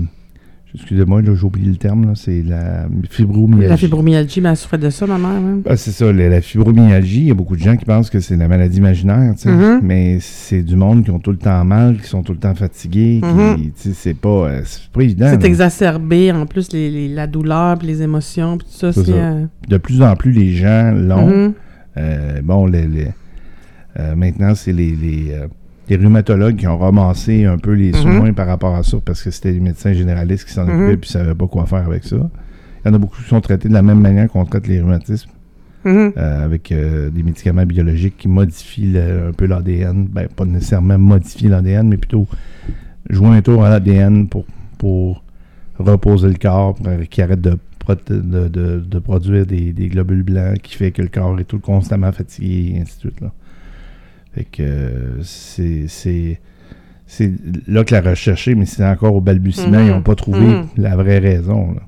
excusez-moi, j'ai oublié le terme, là, c'est la fibromyalgie. La fibromyalgie, ben, elle souffrait de ça, ma mère, même. Ah, c'est ça, la, la fibromyalgie, il y a beaucoup de gens qui pensent que c'est la maladie imaginaire. Mhm. mais c'est du monde qui ont tout le temps mal, qui sont tout le temps fatigués, Mhm. sais, c'est pas, euh, pas évident. C'est exacerbé, en plus, les, les- la douleur, puis les émotions, puis tout ça, euh, De plus en plus, les gens l'ont. mhm. Euh, bon, les, les- euh, maintenant, c'est les, les, les rhumatologues qui ont ramassé un peu les Mhm. soins par rapport à ça parce que c'était les médecins généralistes qui s'en Mhm. occupaient et qui ne savaient pas quoi faire avec ça. Il y en a beaucoup qui sont traités de la même manière qu'on traite les rhumatismes, Mhm. euh, avec euh, des médicaments biologiques qui modifient le- un peu l'ADN. Ben, pas nécessairement modifier l'ADN, mais plutôt jouer un tour à l'ADN pour, pour reposer le corps, qu'il arrête de, prot- de, de- de produire des, des globules blancs qui fait que le corps est tout constamment fatigué et ainsi de suite. Là. Fait que c'est, c'est, là que la recherche est, mais c'est encore au balbutiement. Mhm. Ils n'ont pas trouvé Mhm. la vraie raison. là.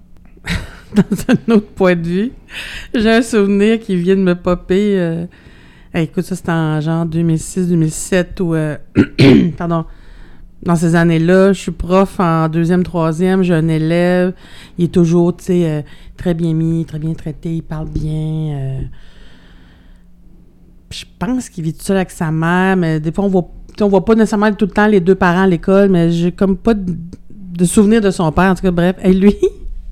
dans un autre point de vue. J'ai un souvenir qui vient de me popper. euh, hey, écoute, ça, c'était en genre 2006-2007 ou... euh, pardon. Dans ces années-là, je suis prof en deuxième, troisième, j'ai un élève, il est toujours, tu sais, euh, très bien mis, très bien traité, il parle bien. Je pense qu'il vit tout seul avec sa mère, mais des fois, on voit, on voit pas nécessairement tout le temps les deux parents à l'école, mais j'ai comme pas de, souvenir de son père, en tout cas, bref. Et lui,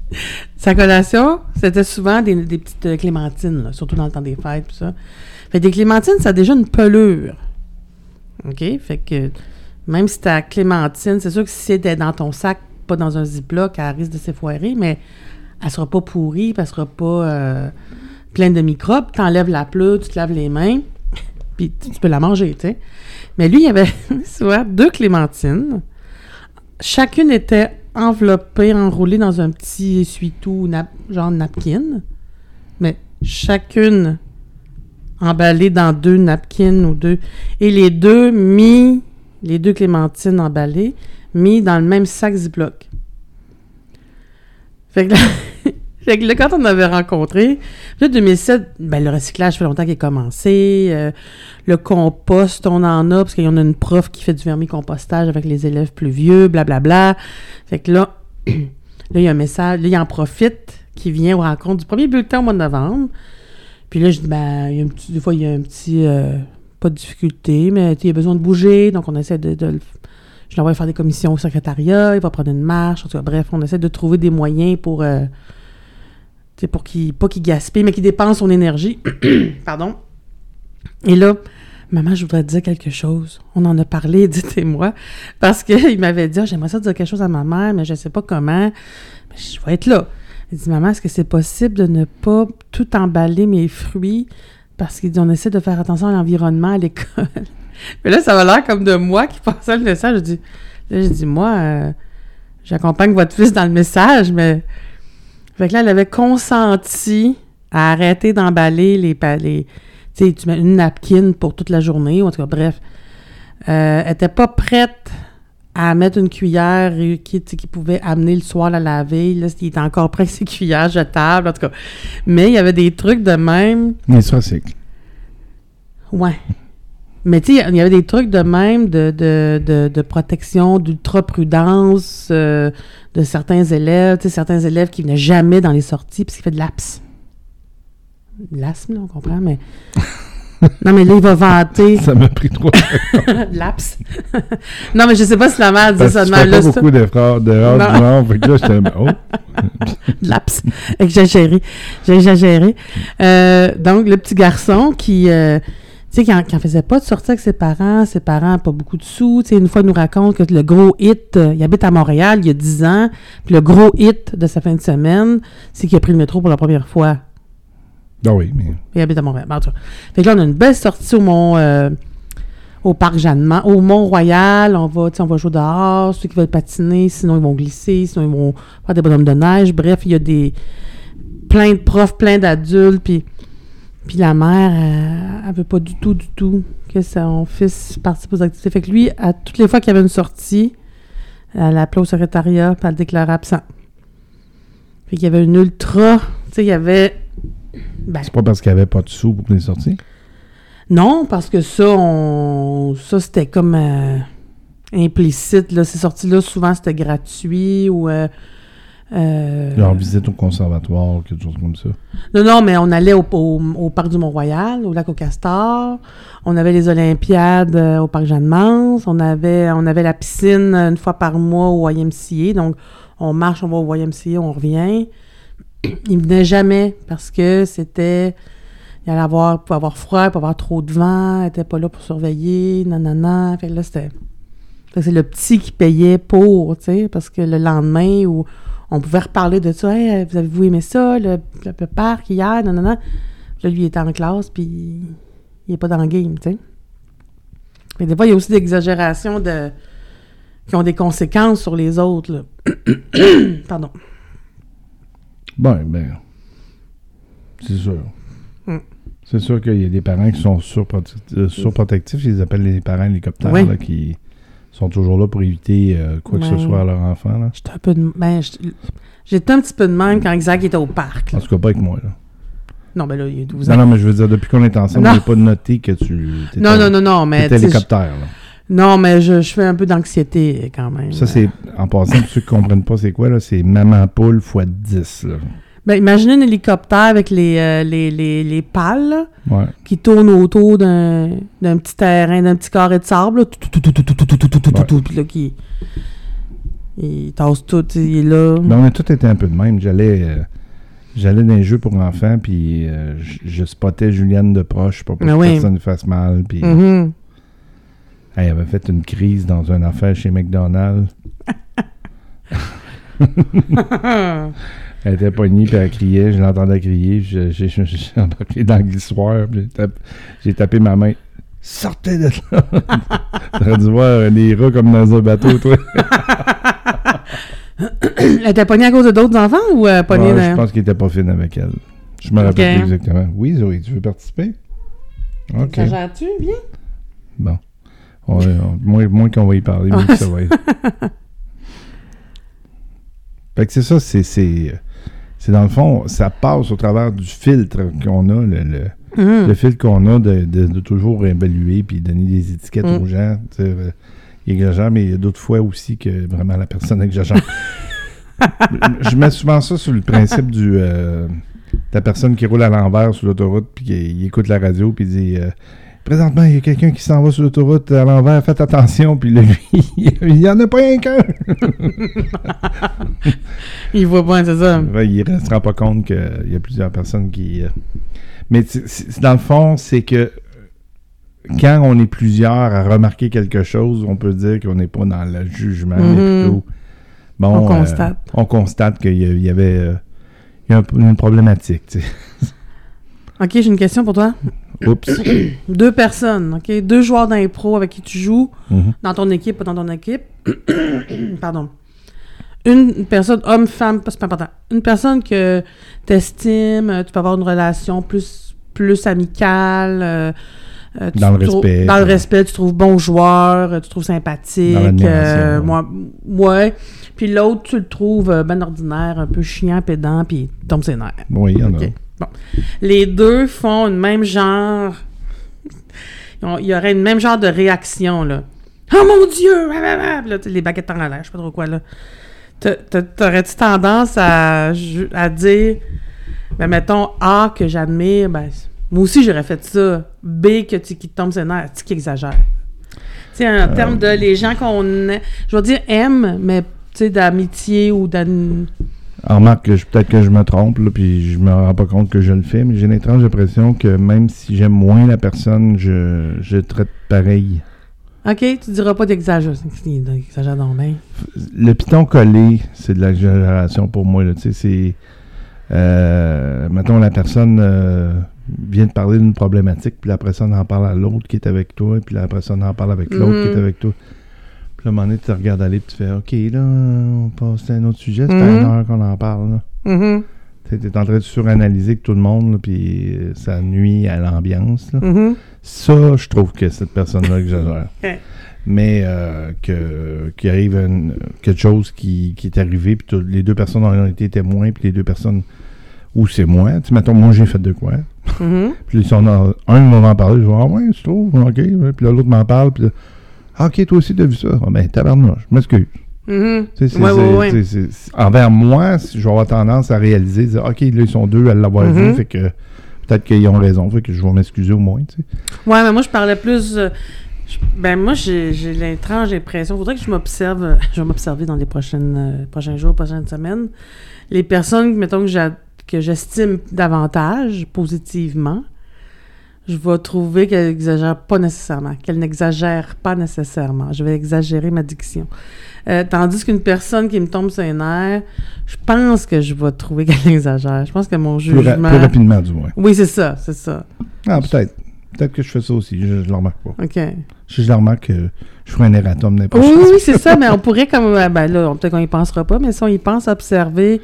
sa collation, c'était souvent des, petites clémentines, surtout dans le temps des fêtes, tout ça. Fait des clémentines, ça a déjà une pelure. OK? Fait que même si ta clémentine, c'est sûr que si c'était dans ton sac, pas dans un ziploc, elle risque de s'effoirer, mais elle sera pas pourrie, elle sera pas euh, pleine de microbes. T'enlèves la pleure, tu te laves les mains, puis tu tu peux la manger, tu sais. Mais lui, il y avait souvent deux clémentines. Chacune était enveloppée, enroulée dans un petit essuie-tout, genre napkin. Mais chacune emballée dans deux napkins ou deux. Et les deux mis, les deux clémentines emballées, mis dans le même sac Ziploc. Fait que là, fait que là, quand on avait rencontré, là, 2007, ben, le recyclage fait longtemps qu'il est commencé. euh, le compost, on en a, parce qu'il y en a une prof qui fait du vermicompostage avec les élèves plus vieux, blablabla. Fait que là, là, il y a un message, là, il en profite, qui vient aux rencontres du premier bulletin au mois de novembre. Puis là, je dis, ben, il y a un petit, des fois, il y a un petit, euh, pas de difficulté, mais il y a besoin de bouger, donc on essaie de, de le- je l'envoie faire des commissions au secrétariat, il va prendre une marche, en tout cas, bref, on essaie de trouver des moyens pour, euh, sais, pour qu'il, pas qu'il gaspille, mais qu'il dépense son énergie. Pardon. Et là, maman, je voudrais dire quelque chose. On en a parlé, dites-moi, parce qu'il m'avait dit, Ah, j'aimerais ça dire quelque chose à ma mère, mais je sais pas comment. Mais je vais être là. Il dit, maman, est-ce que c'est possible de ne pas tout emballer mes fruits? Parce qu'il dit, on essaie de faire attention à l'environnement à l'école. Mais là, ça va l'air comme de moi qui passais le message. Je dis, là, j'ai dit, moi, euh, j'accompagne votre fils dans le message, mais. Fait que là, elle avait consenti à arrêter d'emballer les. tu sais, tu mets une napkin pour toute la journée, ou en tout cas, bref. Euh, elle était pas prête à mettre une cuillère qui, qui pouvait amener le soir la laver. Là, il était encore prêt avec ses cuillères jetables, en tout cas. Mais il y avait des trucs de même. Mais ça, c'est. Ouais. Mais tu sais, il y avait des trucs de même de, de, de, de protection, d'ultra-prudence euh, de certains élèves. Tu sais, certains élèves qui venaient jamais dans les sorties parce qu'il fait de l'APS. L'asthme, là, on comprend, mais... non, mais là, il va vanter Ça m'a pris trop. l'APS. non, mais je sais pas si la mère dit Parce ça de même. Pas beaucoup d'erreurs Non. du genre. Fait que là, j'étais... Oh! Laps. Exagéré. J'ai exagéré. Euh, donc, le petit garçon qui, euh, tu sais, qui en, qui en faisait pas de sortie avec ses parents, ses parents n'ont pas beaucoup de sous. Tu sais, une fois, il nous raconte que le gros hit, euh, il habite à Montréal il y a 10 ans, puis le gros hit de sa fin de semaine, c'est qu'il a pris le métro pour la première fois. Ah oui, mais... Il habite à Montréal. Bon, en tout cas. Fait que là, on a une belle sortie au Mont, euh, au parc Jeannement, au Mont-Royal. On va, on va jouer dehors. Ceux qui veulent patiner, sinon ils vont glisser, sinon ils vont faire des bonhommes de neige. Bref, il y a des plein de profs, plein d'adultes. Puis, puis la mère, elle, elle veut pas du tout, du tout que son fils participe aux activités. Fait que lui, à toutes les fois qu'il y avait une sortie, elle appelait au secrétariat, puis elle le déclarait absent. Fait qu'il y avait une ultra, tu sais, il y avait ben, C'est pas parce qu'il n'y avait pas de sous pour les sorties? non, parce que ça, on... ça c'était comme euh, implicite. Là. Ces sorties-là, souvent, c'était gratuit ou... euh, euh, Genre visite au conservatoire, quelque chose comme ça. Non, non, mais on allait au, au- au parc du Mont-Royal, au lac au Castor. On avait les Olympiades euh, au parc Jeanne-Mance. On avait, on avait la piscine euh, une fois par mois au YMCA. Donc, on marche, on va au YMCA, on revient. Il venait jamais parce que c'était... Il allait avoir, pouvait avoir froid, il pouvait avoir trop de vent, il était pas là pour surveiller, nanana. Fait que là, c'était... c'est le petit qui payait pour, tu sais, parce que le lendemain, où on pouvait reparler de ça, Hey, vous avez-vous aimé ça, le, le, le parc hier, nanana. Puis là, lui, il était en classe, puis il est pas dans le game, tu sais. Mais des fois, il y a aussi des exagérations de... qui ont des conséquences sur les autres, là. Pardon. Bon, ben, c'est sûr. Mm. C'est sûr qu'il y a des parents qui sont surprote- euh, surprotectifs. Ils appellent les parents hélicoptères, Oui. là, qui sont toujours là pour éviter euh, quoi que ce soit à leur enfant. Là. J'étais un peu de... Ben, j'étais- un petit peu de même quand Isaac était au parc. là. En tout cas, pas avec moi. Là. Non, ben là, il y a 12 Non, ans. non, mais je veux dire, depuis qu'on est ensemble, Non. j'ai pas noté que tu Non, non, non, non, mais... tu sais, hélicoptère. là. Non, mais je, je fais un peu d'anxiété quand même. Ça, c'est, en passant, pour ceux qui comprennent pas c'est quoi, là, c'est maman poule x 10. Là. Ben, imaginez un hélicoptère avec les, euh, les, les, les, pales qui tournent autour d'un, petit terrain, d'un petit carré de sable. Puis là, qui. Il tasse tout, il est là. Ben, on a tout été un peu de même. J'allais. Euh, dans les jeux pour enfants, puis euh, je spottais Juliane de proche pour pas que ah personne ne fasse mal. Puis mm-hmm. elle avait fait une crise dans une affaire chez McDonald's. Elle était pognée, puis elle criait. Je l'entendais crier. je- J'ai embarqué dans puis j'ai tapé, ma main. Sortez de là! T'aurais dû voir les rats comme dans un bateau, toi. Elle était pognée à cause de d'autres enfants ou euh, pognée Ouais, je pense qu'il était pas fine avec elle. Je me rappelle Ok. plus exactement. Oui, Zoé, tu veux participer? OK. Ça gère-tu bien? Bon. On va- on- moins moins qu'on va y parler, mieux que ça va être. Fait que c'est ça, c'est, c'est, c'est dans le fond, ça passe au travers du filtre qu'on a, le, le, le filtre qu'on a de, de- de toujours évaluer puis donner des étiquettes Mm. aux gens. euh, Il exagère, mais il y a d'autres fois aussi que vraiment la personne exagère. Je mets souvent ça sur le principe du euh, de la personne qui roule à l'envers sur l'autoroute puis qui écoute la radio puis dit euh, Présentement, il y a quelqu'un qui s'en va sur l'autoroute à l'envers, faites attention. Puis là, lui, il n'y en a pas un qu'un. Il voit pas, c'est ça. Il ne se rend pas compte qu'il y a plusieurs personnes qui. euh, Mais dans le fond, c'est que euh, quand on est plusieurs à remarquer quelque chose, on peut dire qu'on n'est pas dans le jugement, mais Mhm. plutôt. Bon, On euh, constate. on constate qu'il y, avait euh, il y a un peu une problématique. tu sais. OK, j'ai une question pour toi. Oups. Deux personnes, OK? Deux joueurs d'impro avec qui tu joues, Mhm. dans ton équipe, pas dans ton équipe. Pardon. Une personne, homme, femme, c'est pas important. Une personne que t'estimes, euh, tu peux avoir une relation plus, plus amicale. euh, euh, tu Dans le respect. Dans le respect, tu trouves bon joueur, euh, tu trouves sympathique. Euh, moi, ouais. Puis l'autre, tu le trouves ben ordinaire, un peu chiant, pédant, puis tombe ses nerfs. Oui, il y en a. Bon. Les deux font une même genre. Il y aurait une même genre de réaction, là. Oh mon Dieu! là, tu sais, les baguettes en l'air, je sais pas trop quoi, là. T'a- t'a- T'aurais-tu tendance à, dire, ben, mettons, A, que j'admire, ben, moi aussi, j'aurais fait ça. B, que tu qui te tombe sur les nerfs, tu qui exagère. Tu sais, en termes de les gens qu'on, je vais dire aime, mais, tu sais, d'amitié ou d'an... Alors, remarque peut-être que je me trompe, là, puis je me rends pas compte que je le fais, mais j'ai une étrange impression que même si j'aime moins la personne, je, je traite pareil. OK, tu diras pas bien. Le piton collé, c'est de l'exagération pour moi. Tu sais, c'est. Euh, mettons, la personne euh, vient de parler d'une problématique, puis après ça, on en parle à l'autre qui est avec toi, puis après ça, on en parle avec l'autre qui est Mhm. avec toi. Puis là, à un moment donné, tu te regardes aller, puis tu fais OK, là, on passe à un autre sujet, ça fait Mhm. une heure qu'on en parle. Là. Mhm, Tu es en train de suranalyser tout le monde, là, puis euh, ça nuit à l'ambiance. mhm. Ça, je trouve que cette personne-là exagère. Mais euh, que qu'il arrive une- quelque chose qui, qui est arrivé, puis les deux personnes ont été témoins, puis les deux personnes, ou c'est moi, tu sais, mettons, moi j'ai fait de quoi, puis si on a, un m'en en parlé, je dis, ah ouais, tu trouves, ok, puis l'autre m'en parle, puis là, ah, ok, toi aussi t'as vu ça, ah, ben tabarnouche, je m'excuse. Ouais, ouais, envers moi, je vais avoir tendance à réaliser, dire, ok, là, ils sont deux à l'avoir vu, fait que peut-être qu'ils ont raison, fait que je vais m'excuser au moins, tu sais. Ouais, mais moi, je parlais plus. euh, je- ben, moi, j'ai l'étrange impression. Faudrait que je m'observe. euh, Je vais m'observer dans les prochaines, euh, prochains jours, prochaines semaines. Les personnes, mettons, que j'estime davantage positivement, je vais trouver qu'elles n'exagèrent pas nécessairement, qu'elles n'exagèrent pas nécessairement. Je vais exagérer ma diction. Euh, tandis qu'une personne qui me tombe sur les nerfs, je pense que je vais trouver qu'elle exagère. Je pense que mon Plus, ra- jugement... plus rapidement, du moins. Oui, c'est ça, c'est ça. Ah, peut-être. Peut-être que je fais ça aussi, je, je le remarque pas. OK. Si je le remarque, euh, je ferai un erratum n'importe Oui, oui, oui, c'est ça, mais on pourrait comme euh, ben là, peut-être qu'on y pensera pas, mais si on y pense, observer,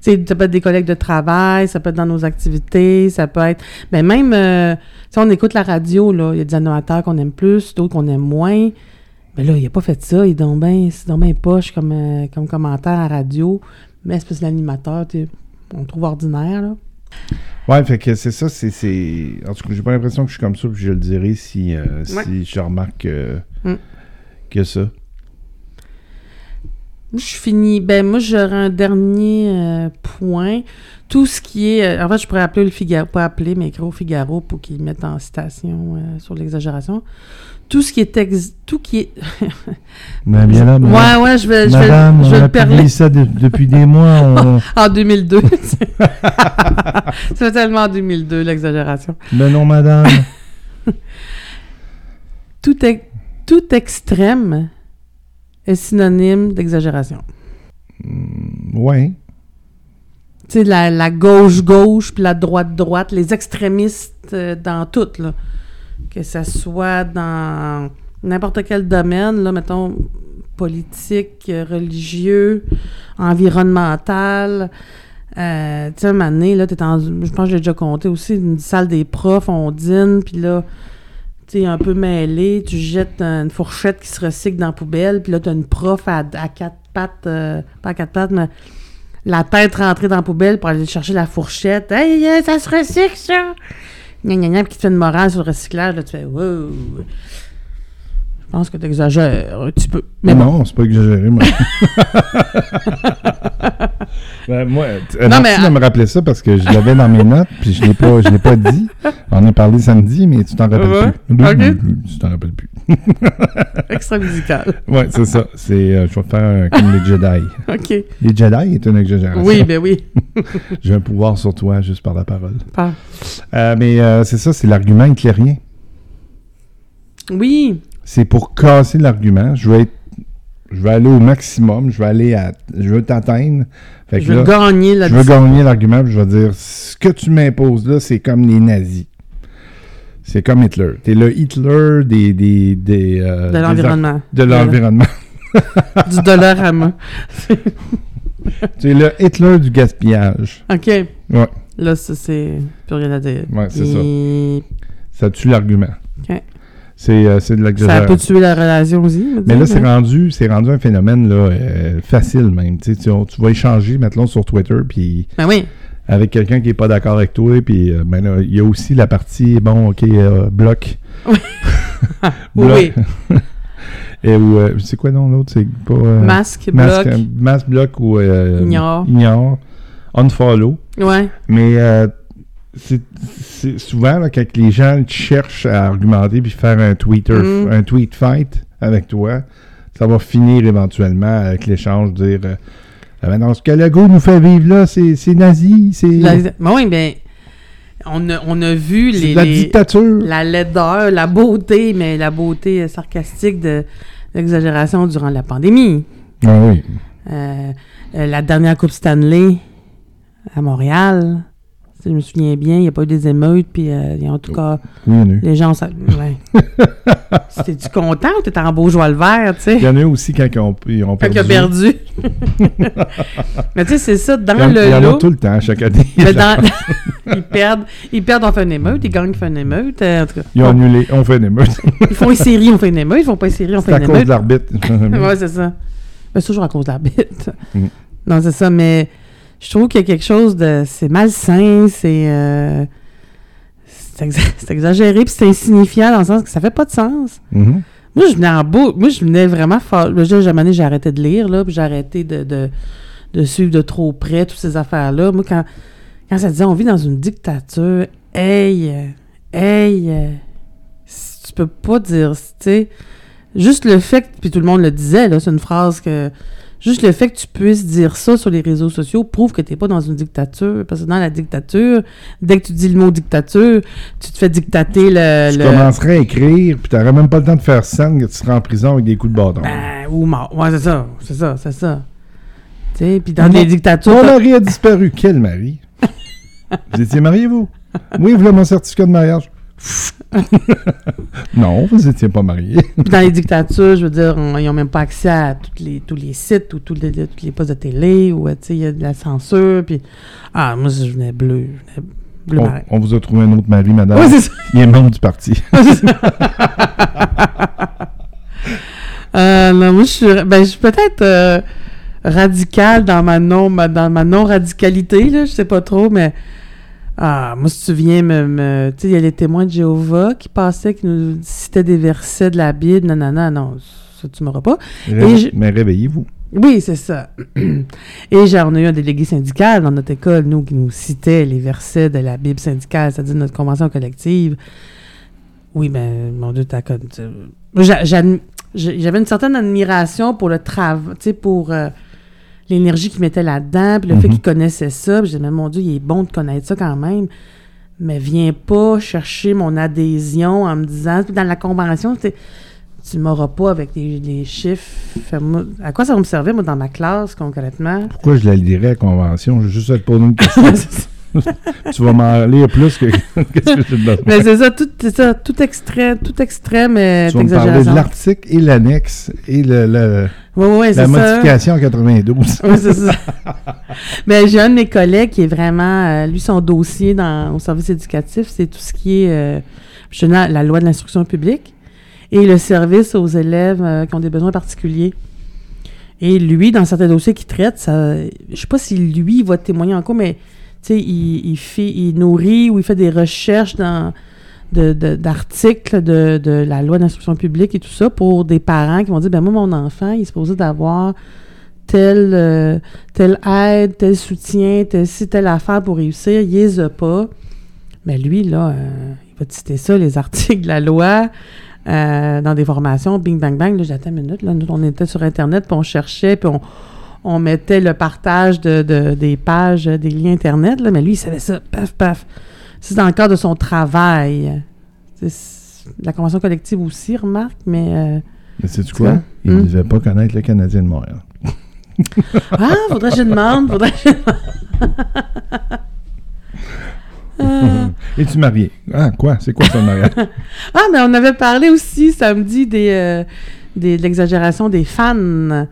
sais, ça peut être des collègues de travail, ça peut être dans nos activités, ça peut être, ben même, euh, si on écoute la radio, là, il y a des animateurs qu'on aime plus, d'autres qu'on aime moins, mais là, il a pas fait ça, il est donc bien, c'est donc bien poche comme, euh, comme commentaire à radio, mais c'est parce que l'animateur, on le trouve ordinaire, là. Ouais, fait que c'est ça, c'est- En tout cas, j'ai pas l'impression que je suis comme ça, puis je le dirai si, euh, Ouais. si je remarque euh, Mm. que ça. Je finis. Ben, moi, j'aurais un dernier euh, point. Tout ce qui est. euh, en fait, je pourrais appeler le Figaro, pas appeler, mais écrire au Figaro pour qu'il mette en citation euh, sur l'exagération. Tout ce qui est. ex- tout qui est. Mais bien là, madame, ouais, ouais, je vais, je vais, madame, je vais on a perler publié ça de- depuis des mois. on- en 2002. C'est tellement en 2002, l'exagération. Mais non, madame. Tout, ex- tout extrême est synonyme d'exagération. Mm, ouais. Tu sais, la, la gauche-gauche puis la droite-droite, les extrémistes euh, dans tout, là. Que ça soit dans n'importe quel domaine, là, mettons, politique, religieux, environnemental. Euh, tu sais, un moment donné, là, t'es dans, je pense que j'ai déjà compté aussi, une salle des profs, on dîne, puis là, un peu mêlé, tu jettes une fourchette qui se recycle dans la poubelle, puis là, t'as une prof à, à quatre pattes, euh, pas à quatre pattes, mais la tête rentrée dans la poubelle pour aller chercher la fourchette. Hey, ça se recycle, ça! Gna, gna, gna, puis qui te fait une morale sur le recyclage, là, tu fais, wow! Je pense que tu exagères un petit peu. Mais bon. non, c'est pas exagéré, moi. Ben, moi, euh, Non, merci mais- de me rappeler ça parce que je l'avais dans mes notes, puis je l'ai pas, je l'ai pas dit. On en a parlé samedi, mais tu t'en rappelles Ouais, plus. ok. Tu t'en rappelles plus. Extra musical. Ouais, c'est ça. C'est, euh, je vais faire euh, comme les Jedi. OK. Les Jedi est une exagération. Oui, ben oui. J'ai un pouvoir sur toi juste par la parole. Pas- Euh, mais euh, c'est ça, c'est l'argument hitlérien. Oui. C'est pour casser l'argument. Je vais être, je vais aller au maximum. Je vais aller à, je veux t'atteindre. Fait que Je veux là, gagner la je veux gagner l'argument. Je vais dire, ce que tu m'imposes là, c'est comme les nazis. C'est comme Hitler. T'es le Hitler des, des, des euh, de l'environnement. De l'environnement. Du dollarama. tu es le Hitler du gaspillage. OK. Ouais, Là, ça, c'est plus rien à dire. Ouais, c'est ça. Ça tue l'argument. C'est euh, de Ça l'exagération. peut tuer la relation aussi. Mais là, c'est hein? rendu, rendu un phénomène là, euh, facile même. Tu, sais, tu, tu vas échanger, maintenant sur Twitter, puis Ben oui. avec quelqu'un qui n'est pas d'accord avec toi, puis euh, ben là, il y a aussi la partie, bon, OK, euh, bloc. Oui. Et euh, c'est quoi non l'autre? C'est pas... Masque, masque, bloc. masque, bloc ou... euh, Ignore. Ignore. Unfollow. Ouais. Mais euh, c'est souvent là, quand les gens cherchent à argumenter puis faire un Twitter, Mm. un tweet fight avec toi, ça va finir éventuellement avec l'échange de dire euh, Ah ben non, ce que Legault nous fait vivre là, c'est c'est nazi, c'est Ben oui, bien, on a, on a vu les, la les- dictature. la laideur, la beauté, mais la beauté euh, sarcastique de l'exagération durant la pandémie. Ah oui. Euh, euh, la dernière Coupe Stanley à Montréal, je me souviens bien, il n'y a pas eu des émeutes, puis euh, il y a en tout cas, Oui, il y en a eu. les gens... Ça, ouais. T'es-tu content ou t'es en beau joie le vert, tu sais? Il y en a eu aussi quand ils ont, ils ont Quand perdu. il a perdu. mais tu sais, c'est ça, dans Il y en, il y le en a lot... tout le temps, chaque année. mais dans- ils perdent, ils perdent, on fait une émeute, ils gagnent, on fait une émeute. euh, en tout cas, Ils ont annulé, on fait une émeute. ils font une série, on fait une émeute, ils font pas une série, on C'est fait à une cause de émeute. l'arbitre. ouais, c'est ça. Mais c'est toujours à cause de l'arbitre. Mm. Non, c'est ça, mais je trouve qu'il y a quelque chose de. C'est malsain, c'est. euh, c'est exa- c'est exagéré, puis c'est insignifiant dans le sens que ça fait pas de sens. Mhm. Moi, je venais en beau. Moi, je venais vraiment fort. Là, j'ai arrêté de lire, là, puis j'ai arrêté de, de, de suivre de trop près toutes ces affaires-là. Moi, quand, quand ça disait on vit dans une dictature, hey, hey, si tu peux pas dire, tu sais, juste le fait, puis tout le monde le disait, là, c'est une phrase que. Juste le fait que tu puisses dire ça sur les réseaux sociaux prouve que tu n'es pas dans une dictature. Parce que dans la dictature, dès que tu dis le mot dictature, tu te fais dictater le. Tu le- commencerais à écrire, puis t'aurais même pas le temps de faire scène que tu serais en prison avec des coups de bâton. Ben, ou mort. Ouais, c'est ça. C'est ça, c'est ça. Tu sais, puis dans les dictatures. Mon mari a disparu. Quel mari? vous étiez marié, vous? Oui, vous voulez mon certificat de mariage? non, vous n'étiez pas marié. dans les dictatures, je veux dire, on- ils n'ont même pas accès à toutes les, tous les sites ou tous les, tous les postes de télé ou, euh, il y a de la censure. Puis, ah, moi, je venais bleu. Je venais bleu On, vous a trouvé un autre mari, madame. Ouais, c'est ça. Il est membre du parti. Euh, non, moi, je suis, ben, je suis peut-être euh, radicale dans ma non, ma- dans ma non-radicalité, je sais pas trop, mais ah, moi, si tu viens me, me- tu sais, il y a les témoins de Jéhovah qui passaient, qui nous citaient des versets de la Bible, non, non, non, non, ça, tu m'auras pas. Ré- je- Mais réveillez-vous. Oui, c'est ça. Et j'ai, on a eu un délégué syndical dans notre école, nous, qui nous citait les versets de la Bible syndicale, c'est-à-dire notre convention collective. Oui, ben, mon Dieu, t'as J'avais une certaine admiration pour le travail, tu sais, pour euh, l'énergie qu'il mettait là-dedans, puis le fait Mhm. qu'il connaissait ça. Puis je disais, mais mon Dieu, il est bon de connaître ça quand même. Mais viens pas chercher mon adhésion en me disant, dans la convention, tu m'auras pas avec des, des chiffres. À quoi ça va me servir, moi, dans ma classe, concrètement? Pourquoi je la lirais à convention? Je vais juste te poser une question. tu vas m'en lire plus que qu'est-ce que j'ai besoin. mais c'est ça, tout, c'est ça, tout extrait, tout extrême est Tu vas me parler de l'article et l'annexe et le, le- Oui, oui, la ça. modification en 92. Oui, c'est ça. Mais j'ai un de mes collègues qui est vraiment, euh, lui, son dossier dans, au service éducatif, c'est tout ce qui est euh, la loi de l'instruction publique et le service aux élèves euh, qui ont des besoins particuliers. Et lui, dans certains dossiers qu'il traite, ça, je sais pas si lui il va témoigner en cours, mais tu sais, il, il, nourrit ou il fait des recherches dans de- de- d'articles de, de, la loi d'instruction publique et tout ça pour des parents qui vont dire ben moi mon enfant il est supposé d'avoir telle euh, telle aide tel soutien telle ci telle affaire pour réussir. Il les a pas. Mais lui là euh, il va te citer ça les articles de la loi euh, dans des formations bing bang bang. Là j'attends une minute là. Nous on était sur internet puis on cherchait puis on on mettait le partage de, de- des pages, euh, des liens Internet, là, mais lui, il savait ça, paf, paf. C'est dans le cadre de son travail. La convention collective aussi, remarque, mais... euh, Mais sais-tu quoi? Il ne Hmm? devait pas connaître le Canadien de Montréal. Ah, faudrait que je demande, faudrait que je demande. Ah. Es-tu marié? Ah, quoi? C'est quoi ton mariage? Ah, mais on avait parlé aussi samedi des, euh, des- de l'exagération des fans.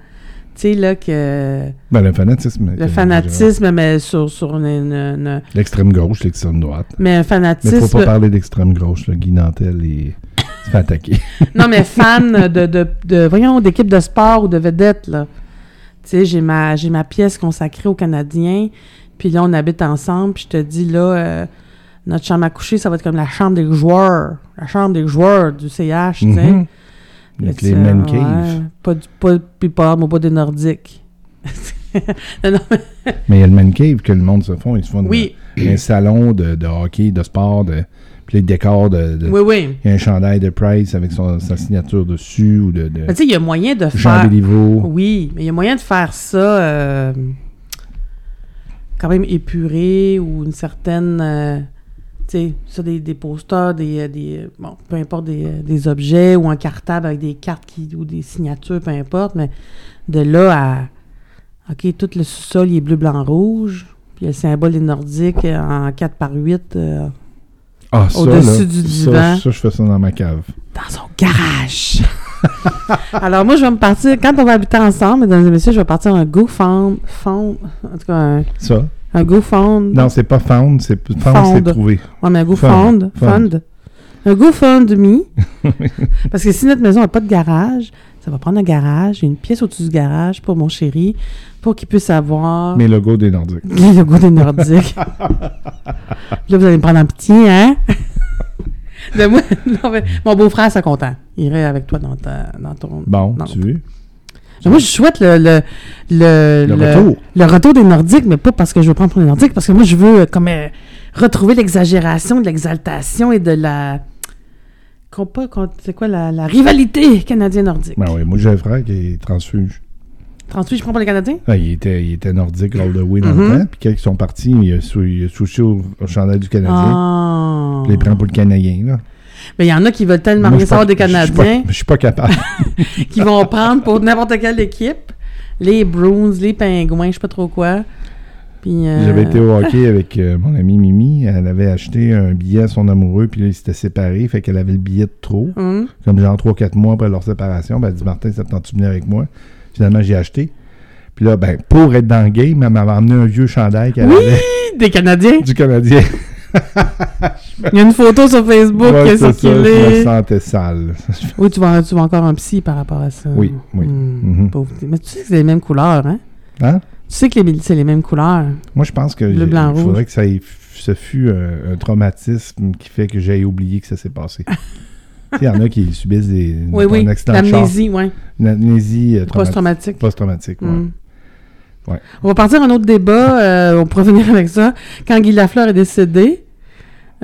Tu sais, là, que ben, le fanatisme. le fanatisme, mais sur, sur une, L'extrême gauche, l'extrême droite. Mais un Mais fanatisme. faut pas parler d'extrême gauche. Là. Guy Nantel est... se fait attaquer. Non, mais fan de, de, de voyons, d'équipe de sport ou de vedette, là. Tu sais, j'ai ma, j'ai ma pièce consacrée aux Canadiens, puis là, on habite ensemble, puis je te dis, là, euh, notre chambre à coucher, ça va être comme la chambre des joueurs. La chambre des joueurs du CH, tu sais. Mhm. Avec les man ouais, caves. Pas du, pas, puis pas, moi, pas des Nordiques. non, non, mais- Mais il y a le man cave que le monde se font. Ils se font oui, un salon de, de hockey, de sport, de, puis les décors de, de- oui, oui. Il y a un chandail de Price avec son, sa signature dessus ou de, de Mais tu sais, il y a moyen de Jean faire... Béliveau. Oui, mais il y a moyen de faire ça euh, quand même épuré ou une certaine... euh, sais, ça, des, des posters, des, euh, des... euh, Bon, peu importe, des, euh, des objets ou un cartable avec des cartes qui, ou des signatures, peu importe, mais de là à... OK, tout le sous-sol, il est bleu, blanc, rouge. Puis le symbole des Nordiques en 4 par 8 euh, Ah, ça, Au-dessus du ça, divan. Ça, je fais ça dans ma cave. dans son garage. Alors moi, je vais me partir, quand on va habiter ensemble, mesdames et messieurs, je vais partir un GoFund, fond, en tout cas un, Ça? Un GoFund. Non, c'est pas found, c'est found, c'est trouvé. Ouais, mais un GoFund, Fund. fund. Un GoFundMe. Parce que si notre maison n'a pas de garage, ça va prendre un garage, une pièce au-dessus du garage pour mon chéri, pour qu'il puisse avoir Mes logos des Nordiques. les logos des Nordiques. Là, vous allez me prendre en pitié, hein? De moi, non, mais mon beau-frère, c'est content. Il irait avec toi dans, ta, dans ton... Bon, dans- tu veux. Moi, je souhaite le, le, le, Le retour. le retour des Nordiques, mais pas parce que je veux prendre pour les Nordiques, parce que moi, je veux euh, comme euh, retrouver l'exagération, de l'exaltation et de la. C'est quoi la, la rivalité canadien-nordique? Ben oui, moi j'ai un frère qui est transfuge. Transfuge, je prends pour les Canadiens? Ah, il, était, il était nordique all the way dans le temps. Puis quand ils sont partis, il a, sou- il a au, au chandail du Canadien. Ah. Puis il les prend pour le Canadien. Là. Mais il y en a qui veulent tellement rien savoir des Canadiens Je suis pas capable. qui vont prendre pour n'importe quelle équipe. Les Bruins, les Pingouins, je sais pas trop quoi. Euh, J'avais été au hockey avec euh, mon amie Mimi. Elle avait acheté un billet à son amoureux, puis là, ils s'étaient séparés. Fait qu'elle avait le billet de trop. hum. Comme genre 3-4 mois après leur séparation. Ben, elle dit Martin, ça te tente-tu de venir avec moi? Finalement, j'ai acheté. Puis là, ben, pour être dans le game, elle m'avait emmené un vieux chandail qu'elle Oui, avait des Canadiens. du Canadien. Il y a une photo sur Facebook Ouais, qui est ça, je me circulée. sentais sale. Oui, tu vas, tu vas encore un psy par rapport à ça. Oui, oui. Hmm, Mhm. Mais tu sais que c'est les mêmes couleurs, hein? Hein? Tu sais que c'est les mêmes couleurs. Moi, je pense que j'ai- blanc, il faudrait rouge. que ça ait- ce fût un, un traumatisme qui fait que j'ai oublié que ça s'est passé. Il y en a qui subissent des, Oui, oui. un accident de char. L'amnésie, oui. Une amnésie euh, traumatique. Post-traumatique. Post-traumatique, ouais. Hmm. Ouais. On va partir à un autre débat. euh, on pourrait finir avec ça. Quand Guy Lafleur est décédé,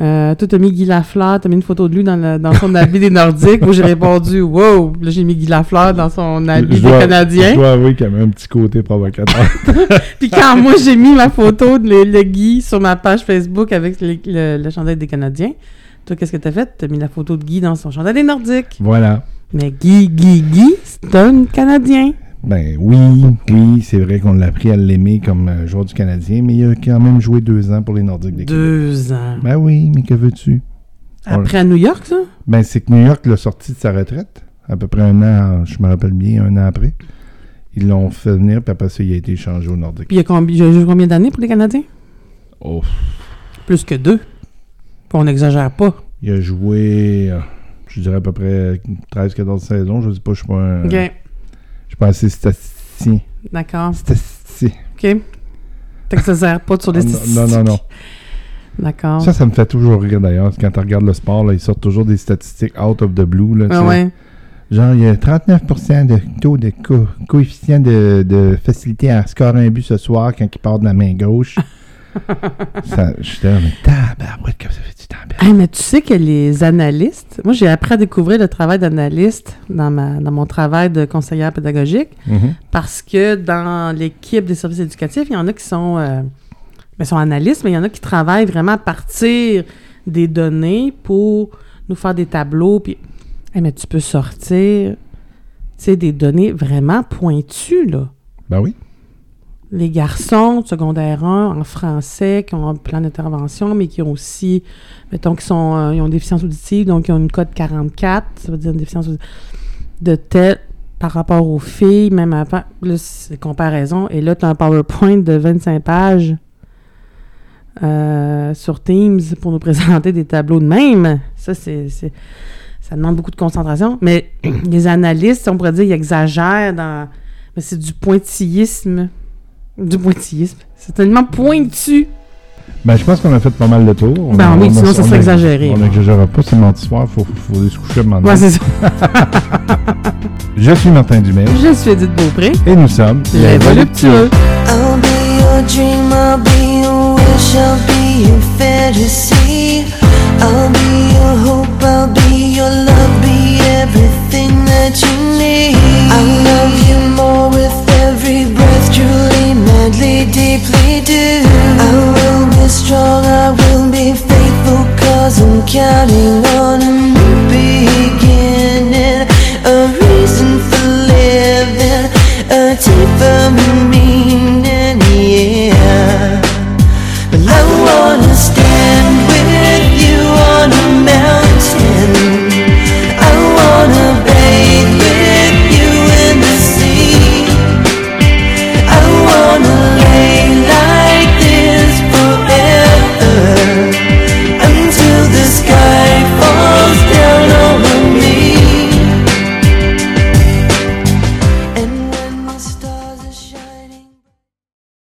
euh, toi, t'as mis Guy Lafleur, t'as mis une photo de lui dans, le- dans son habit des Nordiques. Moi, j'ai répondu, wow. Là, j'ai mis Guy Lafleur dans son habit Je des dois- Canadiens. Je dois avouer qu'il y avait un petit côté provocateur. Puis quand moi, j'ai mis ma photo de le, le Guy sur ma page Facebook avec le, le, le chandail des Canadiens, toi, qu'est-ce que t'as fait? T'as mis la photo de Guy dans son chandail des Nordiques. voilà. Mais Guy, Guy, Guy, c'est un Canadien. Ben oui, oui, c'est vrai qu'on l'a appris à l'aimer comme euh, joueur du Canadien, mais il a quand même joué deux ans pour les Nordiques Québec. Deux ans. Ben oui, mais que veux-tu? Après à New York, ça? Ben c'est que New York l'a sorti de sa retraite, à peu près un an, je me rappelle bien, un an après. Ils l'ont fait venir, puis après ça, il a été échangé aux Nordiques. Puis il y a combien, il a joué combien d'années pour les Canadiens? Oh, Plus que deux. Puis on n'exagère pas. il a joué, euh, je dirais à peu près 13-14 saisons, je sais pas, je suis pas un... Je suis assez statisticien. D'accord. Statisticien. OK. T'exagères pas sur les Ah, non, statistiques. non, non, non. D'accord. Ça, ça me fait toujours rire d'ailleurs. Quand tu regardes le sport, là, ils sortent toujours des statistiques out of the blue. Là, Ah ouais. Genre, il y a 39% de taux de co- coefficient de, de facilité à scorer un but ce soir quand il part de la main gauche. ça, j'étais là, mais tabarouette, que ça fait du temps. ben. Hey, mais tu sais que les analystes, moi j'ai appris à découvrir le travail d'analyste dans, ma, dans mon travail de conseillère pédagogique Mhm. parce que dans l'équipe des services éducatifs, il y en a qui sont, euh, ben, sont analystes, mais il y en a qui travaillent vraiment à partir des données pour nous faire des tableaux. Puis, Hey, mais tu peux sortir tu sais, des données vraiment pointues, là. Ben oui. Les garçons de secondaire 1 en français qui ont un plan d'intervention, mais qui ont aussi, mettons, qui euh, ils ont une déficience auditive, donc ils ont une code 44, ça veut dire une déficience de tête par rapport aux filles, même avant, là, c'est comparaison. Et là, tu as un PowerPoint de 25 pages euh, sur Teams pour nous présenter des tableaux de même. Ça, c'est- ça demande beaucoup de concentration. Mais les analystes, on pourrait dire, ils exagèrent dans... Mais c'est du pointillisme Du pointillisme. C'est tellement pointu. Ben, je pense qu'on a fait pas mal de tours. On Ben a- oui, on a- sinon ça on serait exagéré. On n'exagérera pas, c'est mardi soir, faut, faut aller se coucher donné. Ouais, c'est ça. Je suis Martin Dumais Je suis Edith Beaupré. et nous sommes Les voluptueux. I'll be your dream, I'll be your wish, I'll be your fantasy. I'll be your hope, I'll be your love, be everything that you need. I love you more with blindly, deeply do. I will be strong, I will be faithful Cause I'm counting on a new beginning A reason for living, a deeper meaning, yeah. But I wanna stand with you on a mountain. I wanna